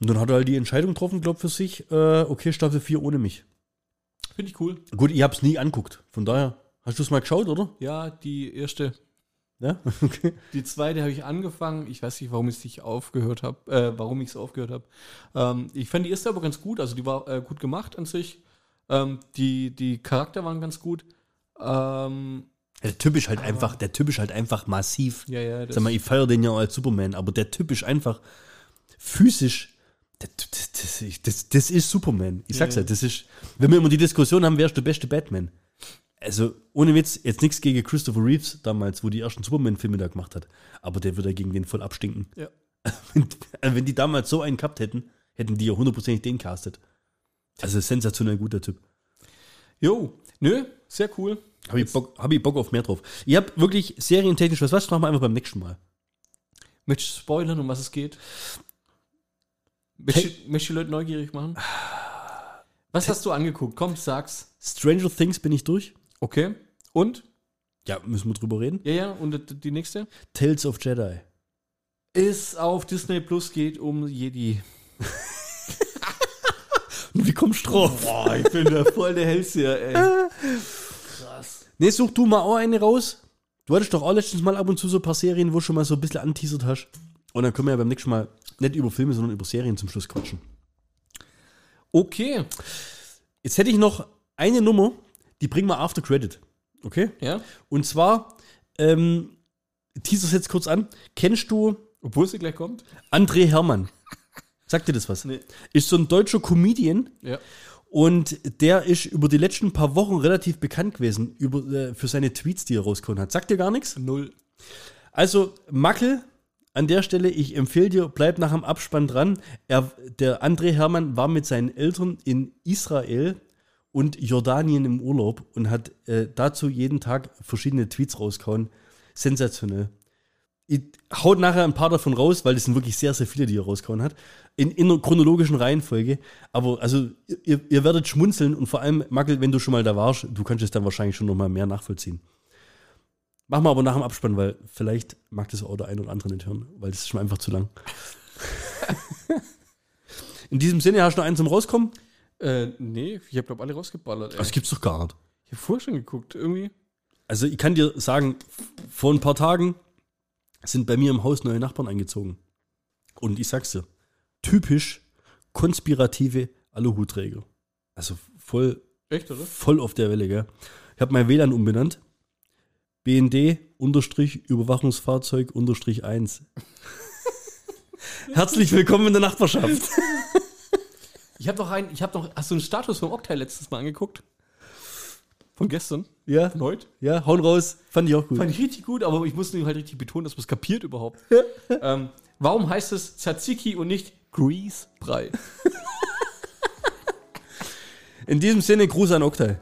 Und dann hat er halt die Entscheidung getroffen, glaube für sich, äh, okay, Staffel 4 ohne mich. Finde ich cool. Gut, ich habe es nie anguckt, von daher, hast du es mal geschaut, oder? Ja, die erste. Ja, okay. Die zweite habe ich angefangen. Ich weiß nicht, warum ich es aufgehört habe, äh, warum ich es aufgehört habe. Ähm, ich fand die erste aber ganz gut, also die war äh, gut gemacht an sich. Ähm, die, die Charakter waren ganz gut. Ähm, Der Typ ist halt einfach, der Typ ist halt einfach massiv. ja, ja, Sag mal, ich feiere den ja als Superman, aber der Typ ist einfach physisch. Das, das, das, das ist Superman. Ich sag's ja, ja. das ist. Wenn wir immer die Diskussion haben, wer ist der beste Batman? Also, ohne Witz, jetzt nichts gegen Christopher Reeves damals, wo die ersten Superman-Filme da gemacht hat. Aber der würde gegen den voll abstinken. Ja. Wenn, also wenn die damals so einen gehabt hätten, hätten die ja hundertprozentig den castet. Also sensationell guter Typ. Jo, nö, sehr cool. Habe ich, Bock- hab ich Bock auf mehr drauf. Ich habe wirklich serientechnisch was, was machen wir einfach beim nächsten Mal. Möchtest du spoilern, um was es geht? Möchtest du die Leute neugierig machen? Was hast du angeguckt? Komm, sag's. Stranger Things bin ich durch. Okay. Und? Ja, müssen wir drüber reden. Ja, ja, und die nächste? Tales of Jedi. Ist auf Disney Plus geht um Jedi. Wie kommst du drauf? Boah, ich bin da voll der Hellseher, ey. Krass. Nee, such du mal auch eine raus. Du hattest doch auch letztens mal ab und zu so ein paar Serien, wo du schon mal so ein bisschen anteasert hast. Und dann können wir ja beim nächsten Mal nicht über Filme, sondern über Serien zum Schluss quatschen. Okay. Jetzt hätte ich noch eine Nummer, die bringen wir after credit. Okay? Ja. Und zwar, ähm, teaser jetzt kurz an. Kennst du Obwohl sie gleich kommt? André Hermann? Sagt dir das was? Nee. Ist so ein deutscher Comedian, Ja. Und der ist über die letzten paar Wochen relativ bekannt gewesen über, äh, für seine Tweets, die er rausgehauen hat. Sagt dir gar nichts? Null. Also, Mackel, an der Stelle, ich empfehle dir, bleib nach dem Abspann dran. Er, der André Hermann war mit seinen Eltern in Israel und Jordanien im Urlaub und hat äh, dazu jeden Tag verschiedene Tweets rausgehauen. Sensationell. Ich haut nachher ein paar davon raus, weil das sind wirklich sehr, sehr viele, die er rausgehauen hat. In, in einer chronologischen Reihenfolge. Aber also, ihr, ihr werdet schmunzeln und vor allem, Mackel, wenn du schon mal da warst, du kannst es dann wahrscheinlich schon noch mal mehr nachvollziehen. Machen wir aber nach dem Abspann, weil vielleicht mag das auch der ein oder andere nicht hören, weil das ist schon einfach zu lang. In diesem Sinne, hast du noch einen zum Rauskommen? Äh, nee, ich habe glaube alle rausgeballert. Ey. Das gibt's doch gar nicht. Ich habe vorher schon geguckt, irgendwie. Also ich kann dir sagen, vor ein paar Tagen sind bei mir im Haus neue Nachbarn eingezogen. Und ich sag's dir, typisch konspirative Aluhutträger. Also voll, Echt, oder? voll auf der Welle, gell? Ich habe mein WLAN umbenannt. BND unterstrich Überwachungsfahrzeug unterstrich 1. Herzlich willkommen in der Nachbarschaft. Ich habe noch einen, ich habe noch, hast du einen Status vom Octile letztes Mal angeguckt? Von gestern? Ja, Von heute? ja, hauen raus. Fand ich auch gut. Fand ich richtig gut, aber ich muss halt richtig betonen, dass man es kapiert überhaupt. ähm, warum heißt es Tzatziki und nicht Grease-Brei? In diesem Sinne, Gruß an Oktay.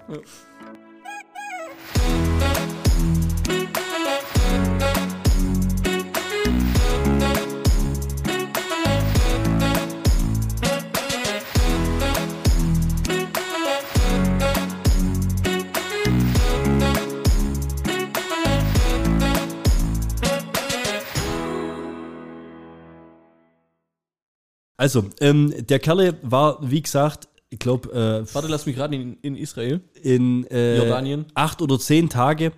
Also, ähm, der Kerle war, wie gesagt, ich glaube, äh, Warte, lass mich gerade in, in Israel. in äh, Jordanien. acht oder zehn Tage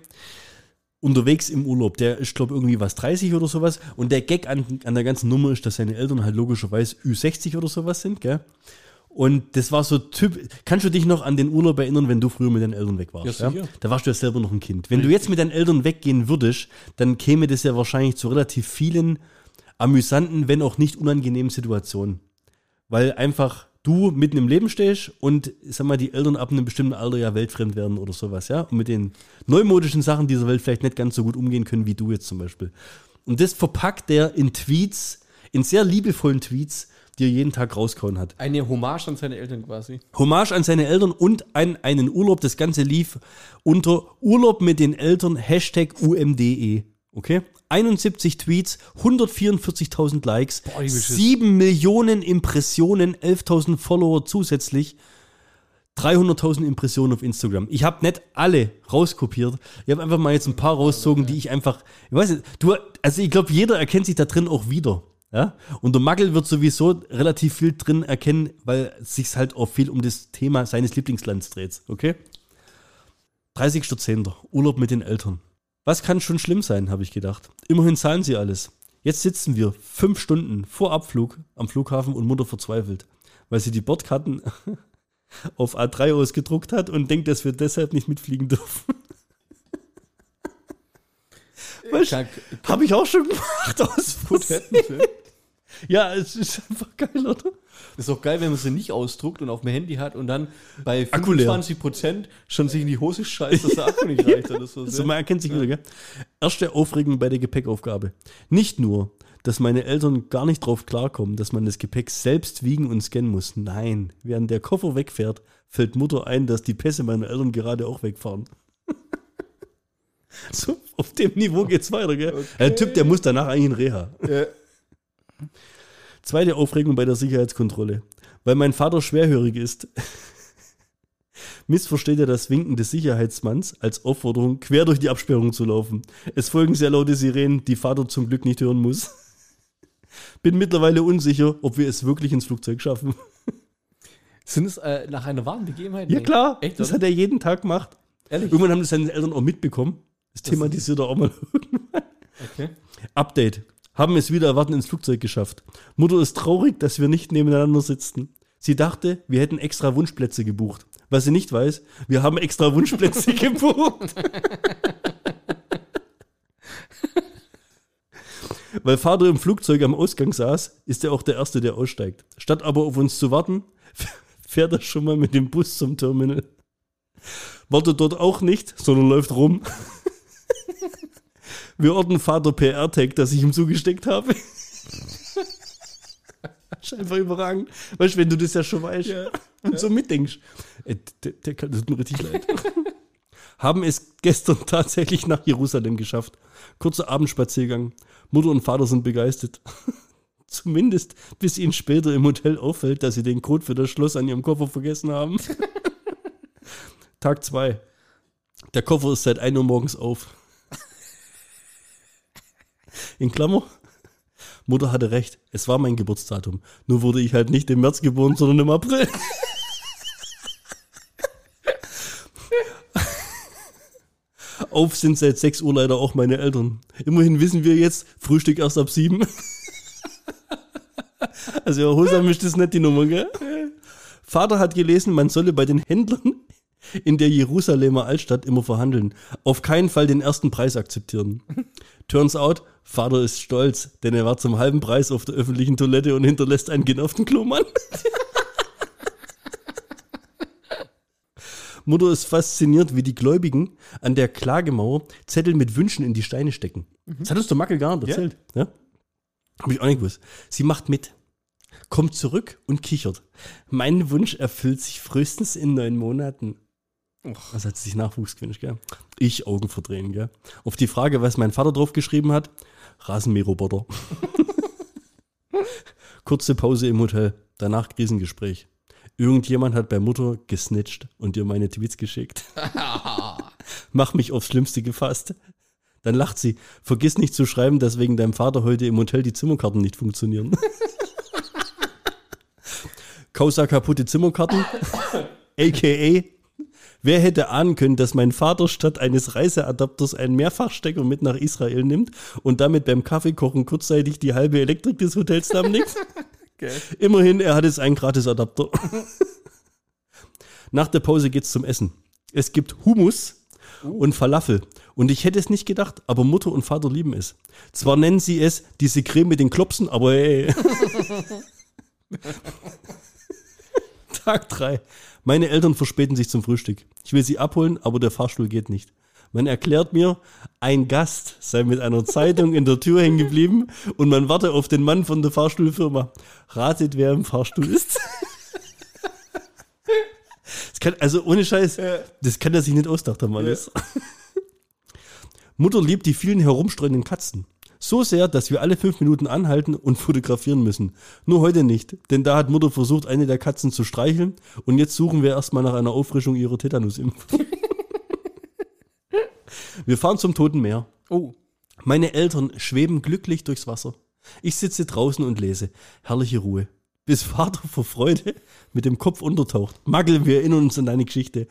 unterwegs im Urlaub. Der ist, glaube irgendwie was 30 oder sowas. Und der Gag an, an der ganzen Nummer ist, dass seine Eltern halt logischerweise Ü60 oder sowas sind, gell? Und das war so Typ. Kannst du dich noch an den Urlaub erinnern, wenn du früher mit deinen Eltern weg warst? Ja, sicher. Da warst du ja selber noch ein Kind. Wenn du jetzt mit deinen Eltern weggehen würdest, dann käme das ja wahrscheinlich zu relativ vielen amüsanten, wenn auch nicht unangenehmen Situationen. Weil einfach du mitten im Leben stehst und, sag mal, die Eltern ab einem bestimmten Alter ja weltfremd werden oder sowas, ja? Und mit den neumodischen Sachen dieser Welt vielleicht nicht ganz so gut umgehen können wie du jetzt zum Beispiel. Und das verpackt der in Tweets, in sehr liebevollen Tweets, die er jeden Tag rausgehauen hat. Eine Hommage an seine Eltern quasi. Hommage an seine Eltern und an einen Urlaub. Das Ganze lief unter Urlaub mit den Eltern, Hashtag UMDE. Okay? 71 Tweets, 144.000 Likes, Boah, wie beschissen. 7 Millionen Impressionen, 11.000 Follower zusätzlich, 300.000 Impressionen auf Instagram. Ich habe nicht alle rauskopiert. Ich habe einfach mal jetzt ein paar rausgezogen, die ich einfach, ich weiß nicht, du, also ich glaube, jeder erkennt sich da drin auch wieder. Ja? Und der Magel wird sowieso relativ viel drin erkennen, weil es sich halt auch viel um das Thema seines Lieblingslands dreht. Okay? 30.10. Urlaub mit den Eltern. Was kann schon schlimm sein, habe ich gedacht. Immerhin zahlen sie alles. Jetzt sitzen wir fünf Stunden vor Abflug am Flughafen und Mutter verzweifelt, weil sie die Bordkarten auf A3 ausgedruckt hat und denkt, dass wir deshalb nicht mitfliegen dürfen. Weißt, Kack. habe ich auch schon gemacht aus Versehen. Ja, es ist einfach geil, oder? Ist auch geil, wenn man sie nicht ausdruckt und auf dem Handy hat und dann bei Akku leer. 25% schon sich in die Hose scheißt, dass der Akku nicht reicht oder so. So, man erkennt sich wieder, gell? Erste Aufregung bei der Gepäckaufgabe. Nicht nur, dass meine Eltern gar nicht drauf klarkommen, dass man das Gepäck selbst wiegen und scannen muss. Nein, während der Koffer wegfährt, fällt Mutter ein, dass die Pässe meiner Eltern gerade auch wegfahren. so, auf dem Niveau geht's weiter, gell? Der Typ, der muss danach eigentlich in Reha. Ja. Zweite Aufregung bei der Sicherheitskontrolle. Weil mein Vater schwerhörig ist, missversteht er das Winken des Sicherheitsmanns als Aufforderung, quer durch die Absperrung zu laufen. Es folgen sehr laute Sirenen, die Vater zum Glück nicht hören muss. Bin mittlerweile unsicher, ob wir es wirklich ins Flugzeug schaffen. Sind es äh, nach einer wahren Begebenheit? Ja klar, Echt, das oder? hat er jeden Tag gemacht. Ehrlich? Irgendwann haben das seine Eltern auch mitbekommen. Das thematisiert er auch mal Okay. Update. Haben es wieder erwarten ins Flugzeug geschafft. Mutter ist traurig, dass wir nicht nebeneinander sitzen. Sie dachte, wir hätten extra Wunschplätze gebucht. Was sie nicht weiß, wir haben extra Wunschplätze gebucht. Weil Vater im Flugzeug am Ausgang saß, ist er auch der Erste, der aussteigt. Statt aber auf uns zu warten, fährt er schon mal mit dem Bus zum Terminal. Wartet dort auch nicht, sondern läuft rum. Wir orten Vater per AirTag, das ich ihm zugesteckt habe. ist einfach überragend. Weißt du, wenn du das ja schon weißt und so mitdenkst. Äh, der, der kann, das tut mir richtig leid. Haben es gestern tatsächlich nach Jerusalem geschafft. Kurzer Abendspaziergang. Mutter und Vater sind begeistert. Zumindest bis ihnen später im Hotel auffällt, dass sie den Code für das Schloss an ihrem Koffer vergessen haben. Tag 2. Der Koffer ist seit 1 Uhr morgens auf. In Klammer. Mutter hatte recht. Es war mein Geburtsdatum. Nur wurde ich halt nicht im März geboren, sondern im April. Auf sind seit 6 Uhr leider auch meine Eltern. Immerhin wissen wir jetzt, Frühstück erst ab 7. Also erholsam ist das nicht die Nummer, gell? Vater hat gelesen, man solle bei den Händlern in der Jerusalemer Altstadt immer verhandeln. Auf keinen Fall den ersten Preis akzeptieren. Turns out, Vater ist stolz, denn er war zum halben Preis auf der öffentlichen Toilette und hinterlässt einen genervten Klomann. Mutter ist fasziniert, wie die Gläubigen an der Klagemauer Zettel mit Wünschen in die Steine stecken. Das hat uns der Mackel gar nicht erzählt. Ja? Habe ich auch nicht gewusst. Sie macht mit, kommt zurück und kichert. Mein Wunsch erfüllt sich frühestens in neun Monaten. Was hat sie sich Nachwuchs gewünscht, gell? Ich Augen verdrehen, gell? Auf die Frage, was mein Vater drauf geschrieben hat, Rasenmäherroboter. Kurze Pause im Hotel, danach Krisengespräch. Irgendjemand hat bei Mutter gesnitcht und ihr meine Tweets geschickt. Mach mich aufs Schlimmste gefasst. Dann lacht sie. Vergiss nicht zu schreiben, dass wegen deinem Vater heute im Hotel die Zimmerkarten nicht funktionieren. Causa kaputte Zimmerkarten. AKA. Wer hätte ahnen können, dass mein Vater statt eines Reiseadapters einen Mehrfachstecker mit nach Israel nimmt und damit beim Kaffeekochen kurzzeitig die halbe Elektrik des Hotels lahmlegt? Immerhin, er hat jetzt einen Gratisadapter. Nach der Pause geht's zum Essen. Es gibt Hummus und Falafel. Und ich hätte es nicht gedacht, aber Mutter und Vater lieben es. Zwar nennen sie es diese Creme mit den Klopsen, aber hey. Tag 3. Meine Eltern verspäten sich zum Frühstück. Ich will sie abholen, aber der Fahrstuhl geht nicht. Man erklärt mir, ein Gast sei mit einer Zeitung in der Tür hängen geblieben und man warte auf den Mann von der Fahrstuhlfirma. Ratet, wer im Fahrstuhl ist. Das kann, also ohne Scheiß, das kann er sich nicht ausgedacht haben alles. Mutter liebt die vielen herumstreuenden Katzen. So sehr, dass wir alle fünf Minuten anhalten und fotografieren müssen. Nur heute nicht, denn da hat Mutter versucht, eine der Katzen zu streicheln und jetzt suchen wir erstmal nach einer Auffrischung ihrer Tetanusimpfung. wir fahren zum Toten Meer. Oh. Meine Eltern schweben glücklich durchs Wasser. Ich sitze draußen und lese. Herrliche Ruhe. Bis Vater vor Freude mit dem Kopf untertaucht. Magel, wir erinnern uns an deine Geschichte.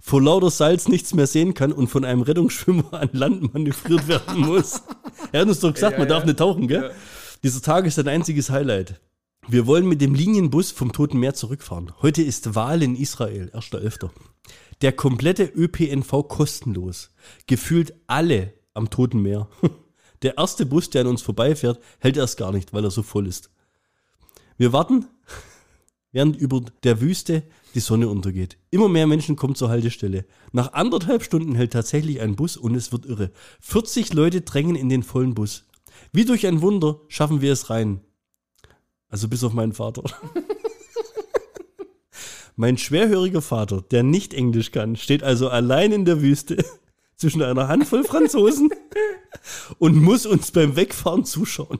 Vor lauter Salz nichts mehr sehen kann und von einem Rettungsschwimmer an Land manövriert werden muss. Er hat uns doch gesagt, Ja, man ja. darf nicht tauchen, gell? Ja. Dieser Tag ist ein einziges Highlight. Wir wollen mit dem Linienbus vom Toten Meer zurückfahren. Heute ist Wahl in Israel, 1.11. Der komplette ÖPNV kostenlos. Gefühlt alle am Toten Meer. Der erste Bus, der an uns vorbeifährt, hält erst gar nicht, weil er so voll ist. Wir warten, während über der Wüste die Sonne untergeht. Immer mehr Menschen kommen zur Haltestelle. Nach anderthalb Stunden hält tatsächlich ein Bus und es wird irre. 40 Leute drängen in den vollen Bus. Wie durch ein Wunder schaffen wir es rein. Also bis auf meinen Vater. mein schwerhöriger Vater, der nicht Englisch kann, steht also allein in der Wüste zwischen einer Handvoll Franzosen und muss uns beim Wegfahren zuschauen.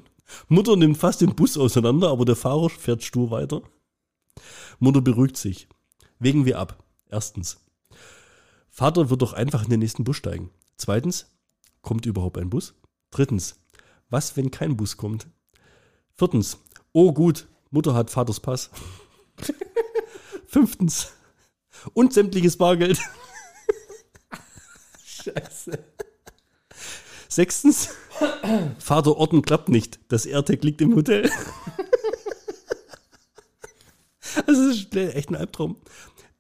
Mutter nimmt fast den Bus auseinander, aber der Fahrer fährt stur weiter. Mutter beruhigt sich. Wägen wir ab. Erstens. Vater wird doch einfach in den nächsten Bus steigen. Zweitens. Kommt überhaupt ein Bus? Drittens. Was, wenn kein Bus kommt? Viertens. Oh gut, Mutter hat Vaters Pass. Fünftens. Und sämtliches Bargeld. Scheiße. Sechstens. Vater Orten klappt nicht. Das AirTag liegt im Hotel. Das echt ein Albtraum.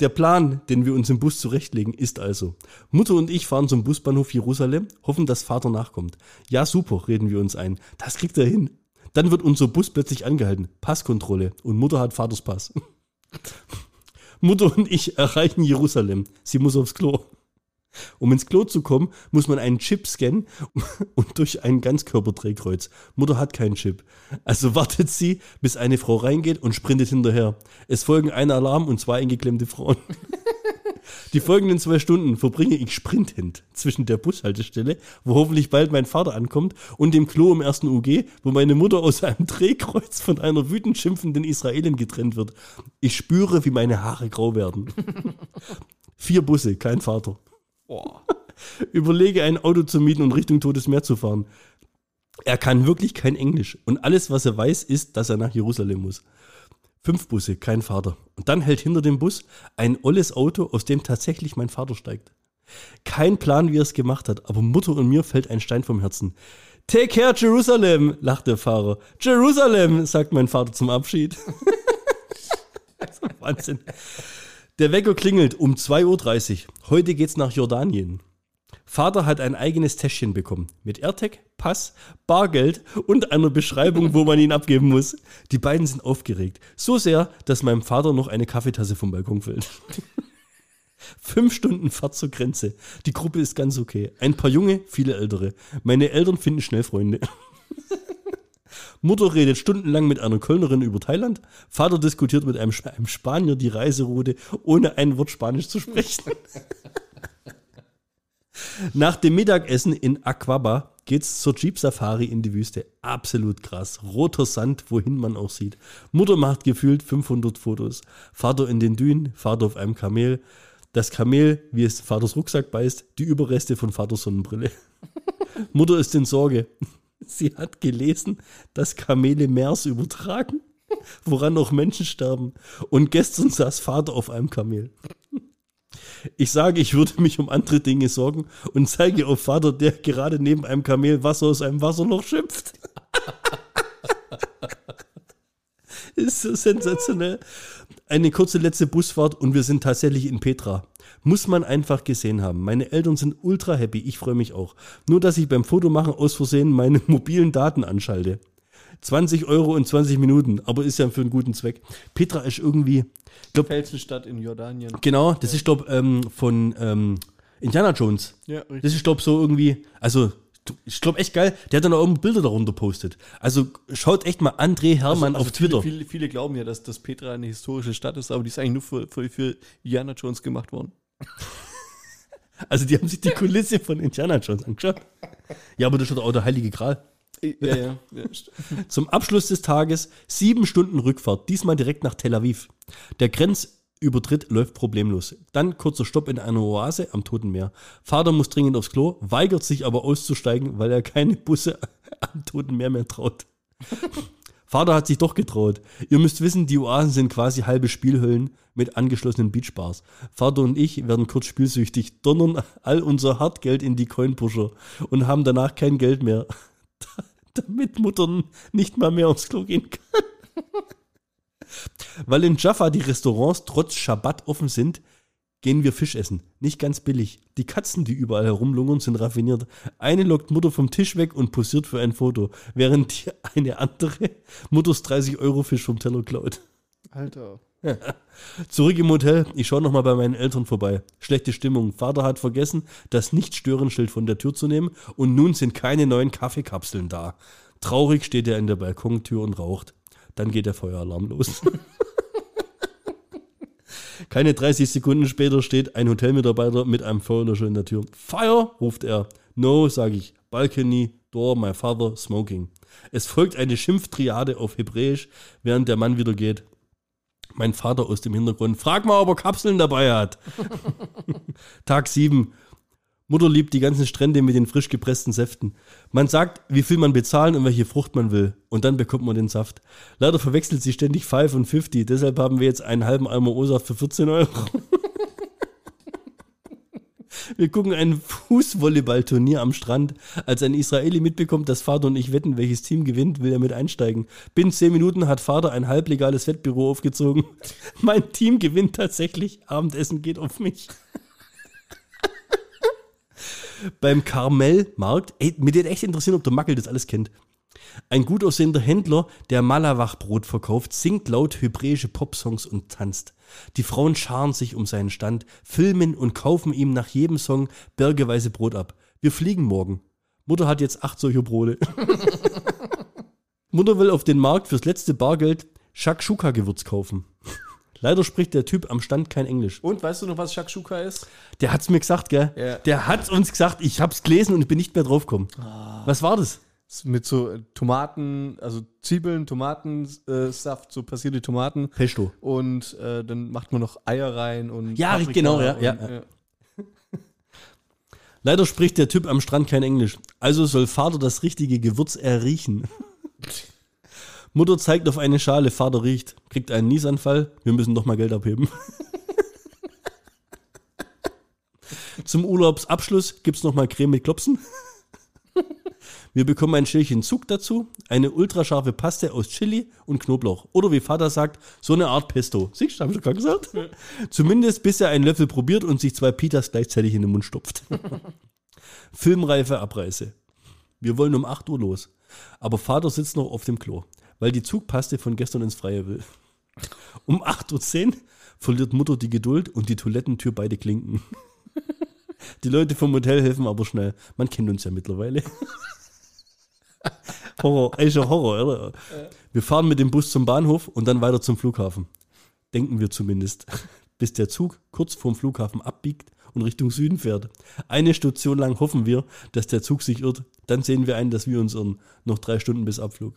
Der Plan, den wir uns im Bus zurechtlegen, ist also, Mutter und ich fahren zum Busbahnhof Jerusalem, hoffen, dass Vater nachkommt. Ja, super, reden wir uns ein. Das kriegt er hin. Dann wird unser Bus plötzlich angehalten. Passkontrolle. Und Mutter hat Vaters Pass. Mutter und ich erreichen Jerusalem. Sie muss aufs Klo. Um ins Klo zu kommen, muss man einen Chip scannen und durch ein Ganzkörperdrehkreuz. Mutter hat keinen Chip. Also wartet sie, bis eine Frau reingeht und sprintet hinterher. Es folgen ein Alarm und zwei eingeklemmte Frauen. Die folgenden zwei Stunden verbringe ich sprintend zwischen der Bushaltestelle, wo hoffentlich bald mein Vater ankommt, und dem Klo im ersten UG, wo meine Mutter aus einem Drehkreuz von einer wütend schimpfenden Israelin getrennt wird. Ich spüre, wie meine Haare grau werden. Vier Busse, kein Vater. Boah. Überlege, ein Auto zu mieten und Richtung Totes Meer zu fahren. Er kann wirklich kein Englisch. Und alles, was er weiß, ist, dass er nach Jerusalem muss. Fünf Busse, kein Vater. Und dann hält hinter dem Bus ein olles Auto, aus dem tatsächlich mein Vater steigt. Kein Plan, wie er es gemacht hat, aber Mutter und mir fällt ein Stein vom Herzen. Take care, Jerusalem, lacht der Fahrer. Jerusalem, sagt mein Vater zum Abschied. Wahnsinn. Der Wecker klingelt um 2.30 Uhr. Heute geht's nach Jordanien. Vater hat ein eigenes Täschchen bekommen. Mit AirTag, Pass, Bargeld und einer Beschreibung, wo man ihn abgeben muss. Die beiden sind aufgeregt. So sehr, dass meinem Vater noch eine Kaffeetasse vom Balkon fällt. Fünf Stunden Fahrt zur Grenze. Die Gruppe ist ganz okay. Ein paar Junge, viele Ältere. Meine Eltern finden schnell Freunde. Mutter redet stundenlang mit einer Kölnerin über Thailand. Vater diskutiert mit einem, Sp- einem Spanier die Reiseroute, ohne ein Wort Spanisch zu sprechen. Nach dem Mittagessen in Aquaba geht's zur Jeep Safari in die Wüste. Absolut krass. Roter Sand, wohin man auch sieht. Mutter macht gefühlt 500 Fotos. Vater in den Dünen, Vater auf einem Kamel. Das Kamel, wie es Vaters Rucksack beißt, die Überreste von Vaters Sonnenbrille. Mutter ist in Sorge. Sie hat gelesen, dass Kamele MERS übertragen, woran auch Menschen sterben. Und gestern saß Vater auf einem Kamel. Ich sage, ich würde mich um andere Dinge sorgen und zeige auf Vater, der gerade neben einem Kamel Wasser aus einem Wasserloch schimpft. Ist so sensationell. Eine kurze letzte Busfahrt und wir sind tatsächlich in Petra. Muss man einfach gesehen haben. Meine Eltern sind ultra happy, ich freue mich auch. Nur, dass ich beim Fotomachen aus Versehen meine mobilen Daten anschalte. 20 Euro und 20 Minuten, aber ist ja für einen guten Zweck. Petra ist irgendwie, Felsenstadt in Jordanien. genau, das ist, glaube ähm, von ähm, Indiana Jones. Ja, richtig. Das ist, glaube so irgendwie, also ich glaube echt geil, der hat dann auch irgendwo Bilder darunter postet. Also schaut echt mal André Hermann auf Twitter. Viele, viele, viele glauben ja, dass, dass Petra eine historische Stadt ist, aber die ist eigentlich nur für, für, für Indiana Jones gemacht worden. Also die haben sich die Kulisse von Indiana Jones angeschaut. Ja, aber das ist auch der heilige Gral. Ja, ja. ja. Zum Abschluss des Tages sieben Stunden Rückfahrt, diesmal direkt nach Tel Aviv. Der Grenzübertritt läuft problemlos. Dann kurzer Stopp in einer Oase am Toten Meer. Vater muss dringend aufs Klo, weigert sich aber auszusteigen, weil er keine Busse am Toten Meer mehr traut. Vater hat sich doch getraut. Ihr müsst wissen, die Oasen sind quasi halbe Spielhöllen mit angeschlossenen Beachbars. Vater und ich werden kurz spielsüchtig, donnern all unser Hartgeld in die Coinpusher und haben danach kein Geld mehr, damit Mutter nicht mal mehr aufs Klo gehen kann. Weil in Jaffa die Restaurants trotz Schabbat offen sind, gehen wir Fisch essen. Nicht ganz billig. Die Katzen, die überall herumlungern, sind raffiniert. Eine lockt Mutter vom Tisch weg und posiert für ein Foto, während die eine andere Mutters 30 Euro Fisch vom Teller klaut. Alter. Zurück im Hotel, ich schaue nochmal bei meinen Eltern vorbei. Schlechte Stimmung. Vater hat vergessen, das Nicht-Stören-Schild von der Tür zu nehmen und nun sind keine neuen Kaffeekapseln da. Traurig steht er in der Balkontür und raucht. Dann geht der Feueralarm los. Keine 30 Sekunden später steht ein Hotelmitarbeiter mit einem Feuerlöscher in der Tür. Fire, ruft er. No, sage ich. Balcony, door, my father, smoking. Es folgt eine Schimpftriade auf Hebräisch, während der Mann wieder geht. Mein Vater aus dem Hintergrund. Frag mal, ob er Kapseln dabei hat. Tag 7. Mutter liebt die ganzen Strände mit den frisch gepressten Säften. Man sagt, wie viel man bezahlen und welche Frucht man will. Und dann bekommt man den Saft. Leider verwechselt sie ständig 5 und 50. Deshalb haben wir jetzt einen halben Eimer O-Saft für 14 Euro. Wir gucken ein Fußvolleyballturnier am Strand. Als ein Israeli mitbekommt, dass Vater und ich wetten, welches Team gewinnt, will er mit einsteigen. Binnen 10 Minuten hat Vater ein halblegales Wettbüro aufgezogen. Mein Team gewinnt tatsächlich. Abendessen geht auf mich. Beim Karmel-Markt, ey, mir würde echt interessieren, ob der Mackel das alles kennt. Ein gut aussehender Händler, der Malawach-Brot verkauft, singt laut hebräische Popsongs und tanzt. Die Frauen scharen sich um seinen Stand, filmen und kaufen ihm nach jedem Song bergeweise Brot ab. Wir fliegen morgen. Mutter hat jetzt acht solcher Brote. Mutter will auf den Markt fürs letzte Bargeld Shakshuka-Gewürz kaufen. Leider spricht der Typ am Stand kein Englisch. Und weißt du noch, was Shakshuka ist? Der hat's mir gesagt, gell? Ja. Der hat's uns gesagt. Ich hab's gelesen und bin nicht mehr draufgekommen. Was war das? Mit so äh, Tomaten, also Zwiebeln, Tomatensaft, äh, so passierte Tomaten. Pesto. Und äh, dann macht man noch Eier rein und. Ja, Paprika genau, ja, und, ja, ja. Leider spricht der Typ am Strand kein Englisch. Also soll Vater das richtige Gewürz erriechen. Mutter zeigt auf eine Schale, Vater riecht, kriegt einen Niesanfall, wir müssen doch mal Geld abheben. Zum Urlaubsabschluss gibt's noch mal Creme mit Klopsen. Wir bekommen ein Schälchen Zug dazu, eine ultrascharfe Paste aus Chili und Knoblauch. Oder wie Vater sagt, so eine Art Pesto. Siehst du, hab ich schon gerade gesagt? Zumindest bis er einen Löffel probiert und sich zwei Pitas gleichzeitig in den Mund stopft. Filmreife Abreise. Wir wollen um 8 Uhr los. Aber Vater sitzt noch auf dem Klo, weil die Zugpaste von gestern ins Freie will. Um 8.10 Uhr verliert Mutter die Geduld und die Toilettentür beide klinken. Die Leute vom Hotel helfen aber schnell. Man kennt uns ja mittlerweile. Horror, echt ein Horror, oder? Wir fahren mit dem Bus zum Bahnhof und dann weiter zum Flughafen. Denken wir zumindest. Bis der Zug kurz vorm Flughafen abbiegt und Richtung Süden fährt. Eine Station lang hoffen wir, dass der Zug sich irrt. Dann sehen wir ein, dass wir uns irren. Noch drei Stunden bis Abflug.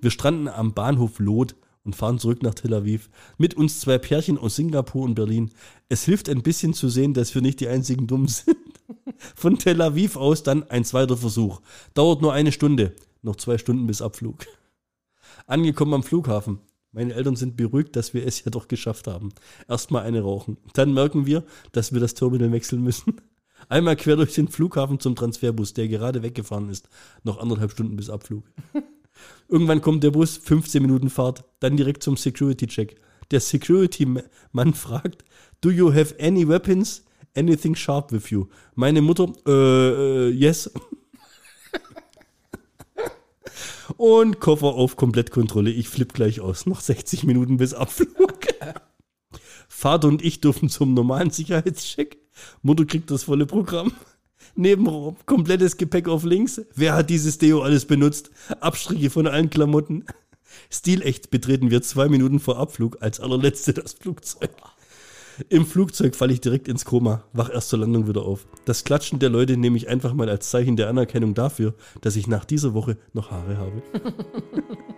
Wir stranden am Bahnhof Lot und fahren zurück nach Tel Aviv. Mit uns zwei Pärchen aus Singapur und Berlin. Es hilft ein bisschen zu sehen, dass wir nicht die einzigen Dummen sind. Von Tel Aviv aus dann ein zweiter Versuch. Dauert nur eine Stunde. Noch zwei Stunden bis Abflug. Angekommen am Flughafen. Meine Eltern sind beruhigt, dass wir es ja doch geschafft haben. Erstmal eine rauchen. Dann merken wir, dass wir das Terminal wechseln müssen. Einmal quer durch den Flughafen zum Transferbus, der gerade weggefahren ist. Noch anderthalb Stunden bis Abflug. Irgendwann kommt der Bus, 15 Minuten Fahrt, dann direkt zum Security-Check. Der Security-Mann fragt, do you have any weapons? Anything sharp with you? Meine Mutter, äh, äh yes. Und Koffer auf Komplettkontrolle. Ich flipp gleich aus. Noch 60 Minuten bis Abflug. Vater und ich dürfen zum normalen Sicherheitscheck. Mutter kriegt das volle Programm. Nebenraum, komplettes Gepäck auf links. Wer hat dieses Deo alles benutzt? Abstriche von allen Klamotten. Stilecht betreten wir zwei Minuten vor Abflug als allerletzte das Flugzeug. Im Flugzeug falle ich direkt ins Koma, wach erst zur Landung wieder auf. Das Klatschen der Leute nehme ich einfach mal als Zeichen der Anerkennung dafür, dass ich nach dieser Woche noch Haare habe.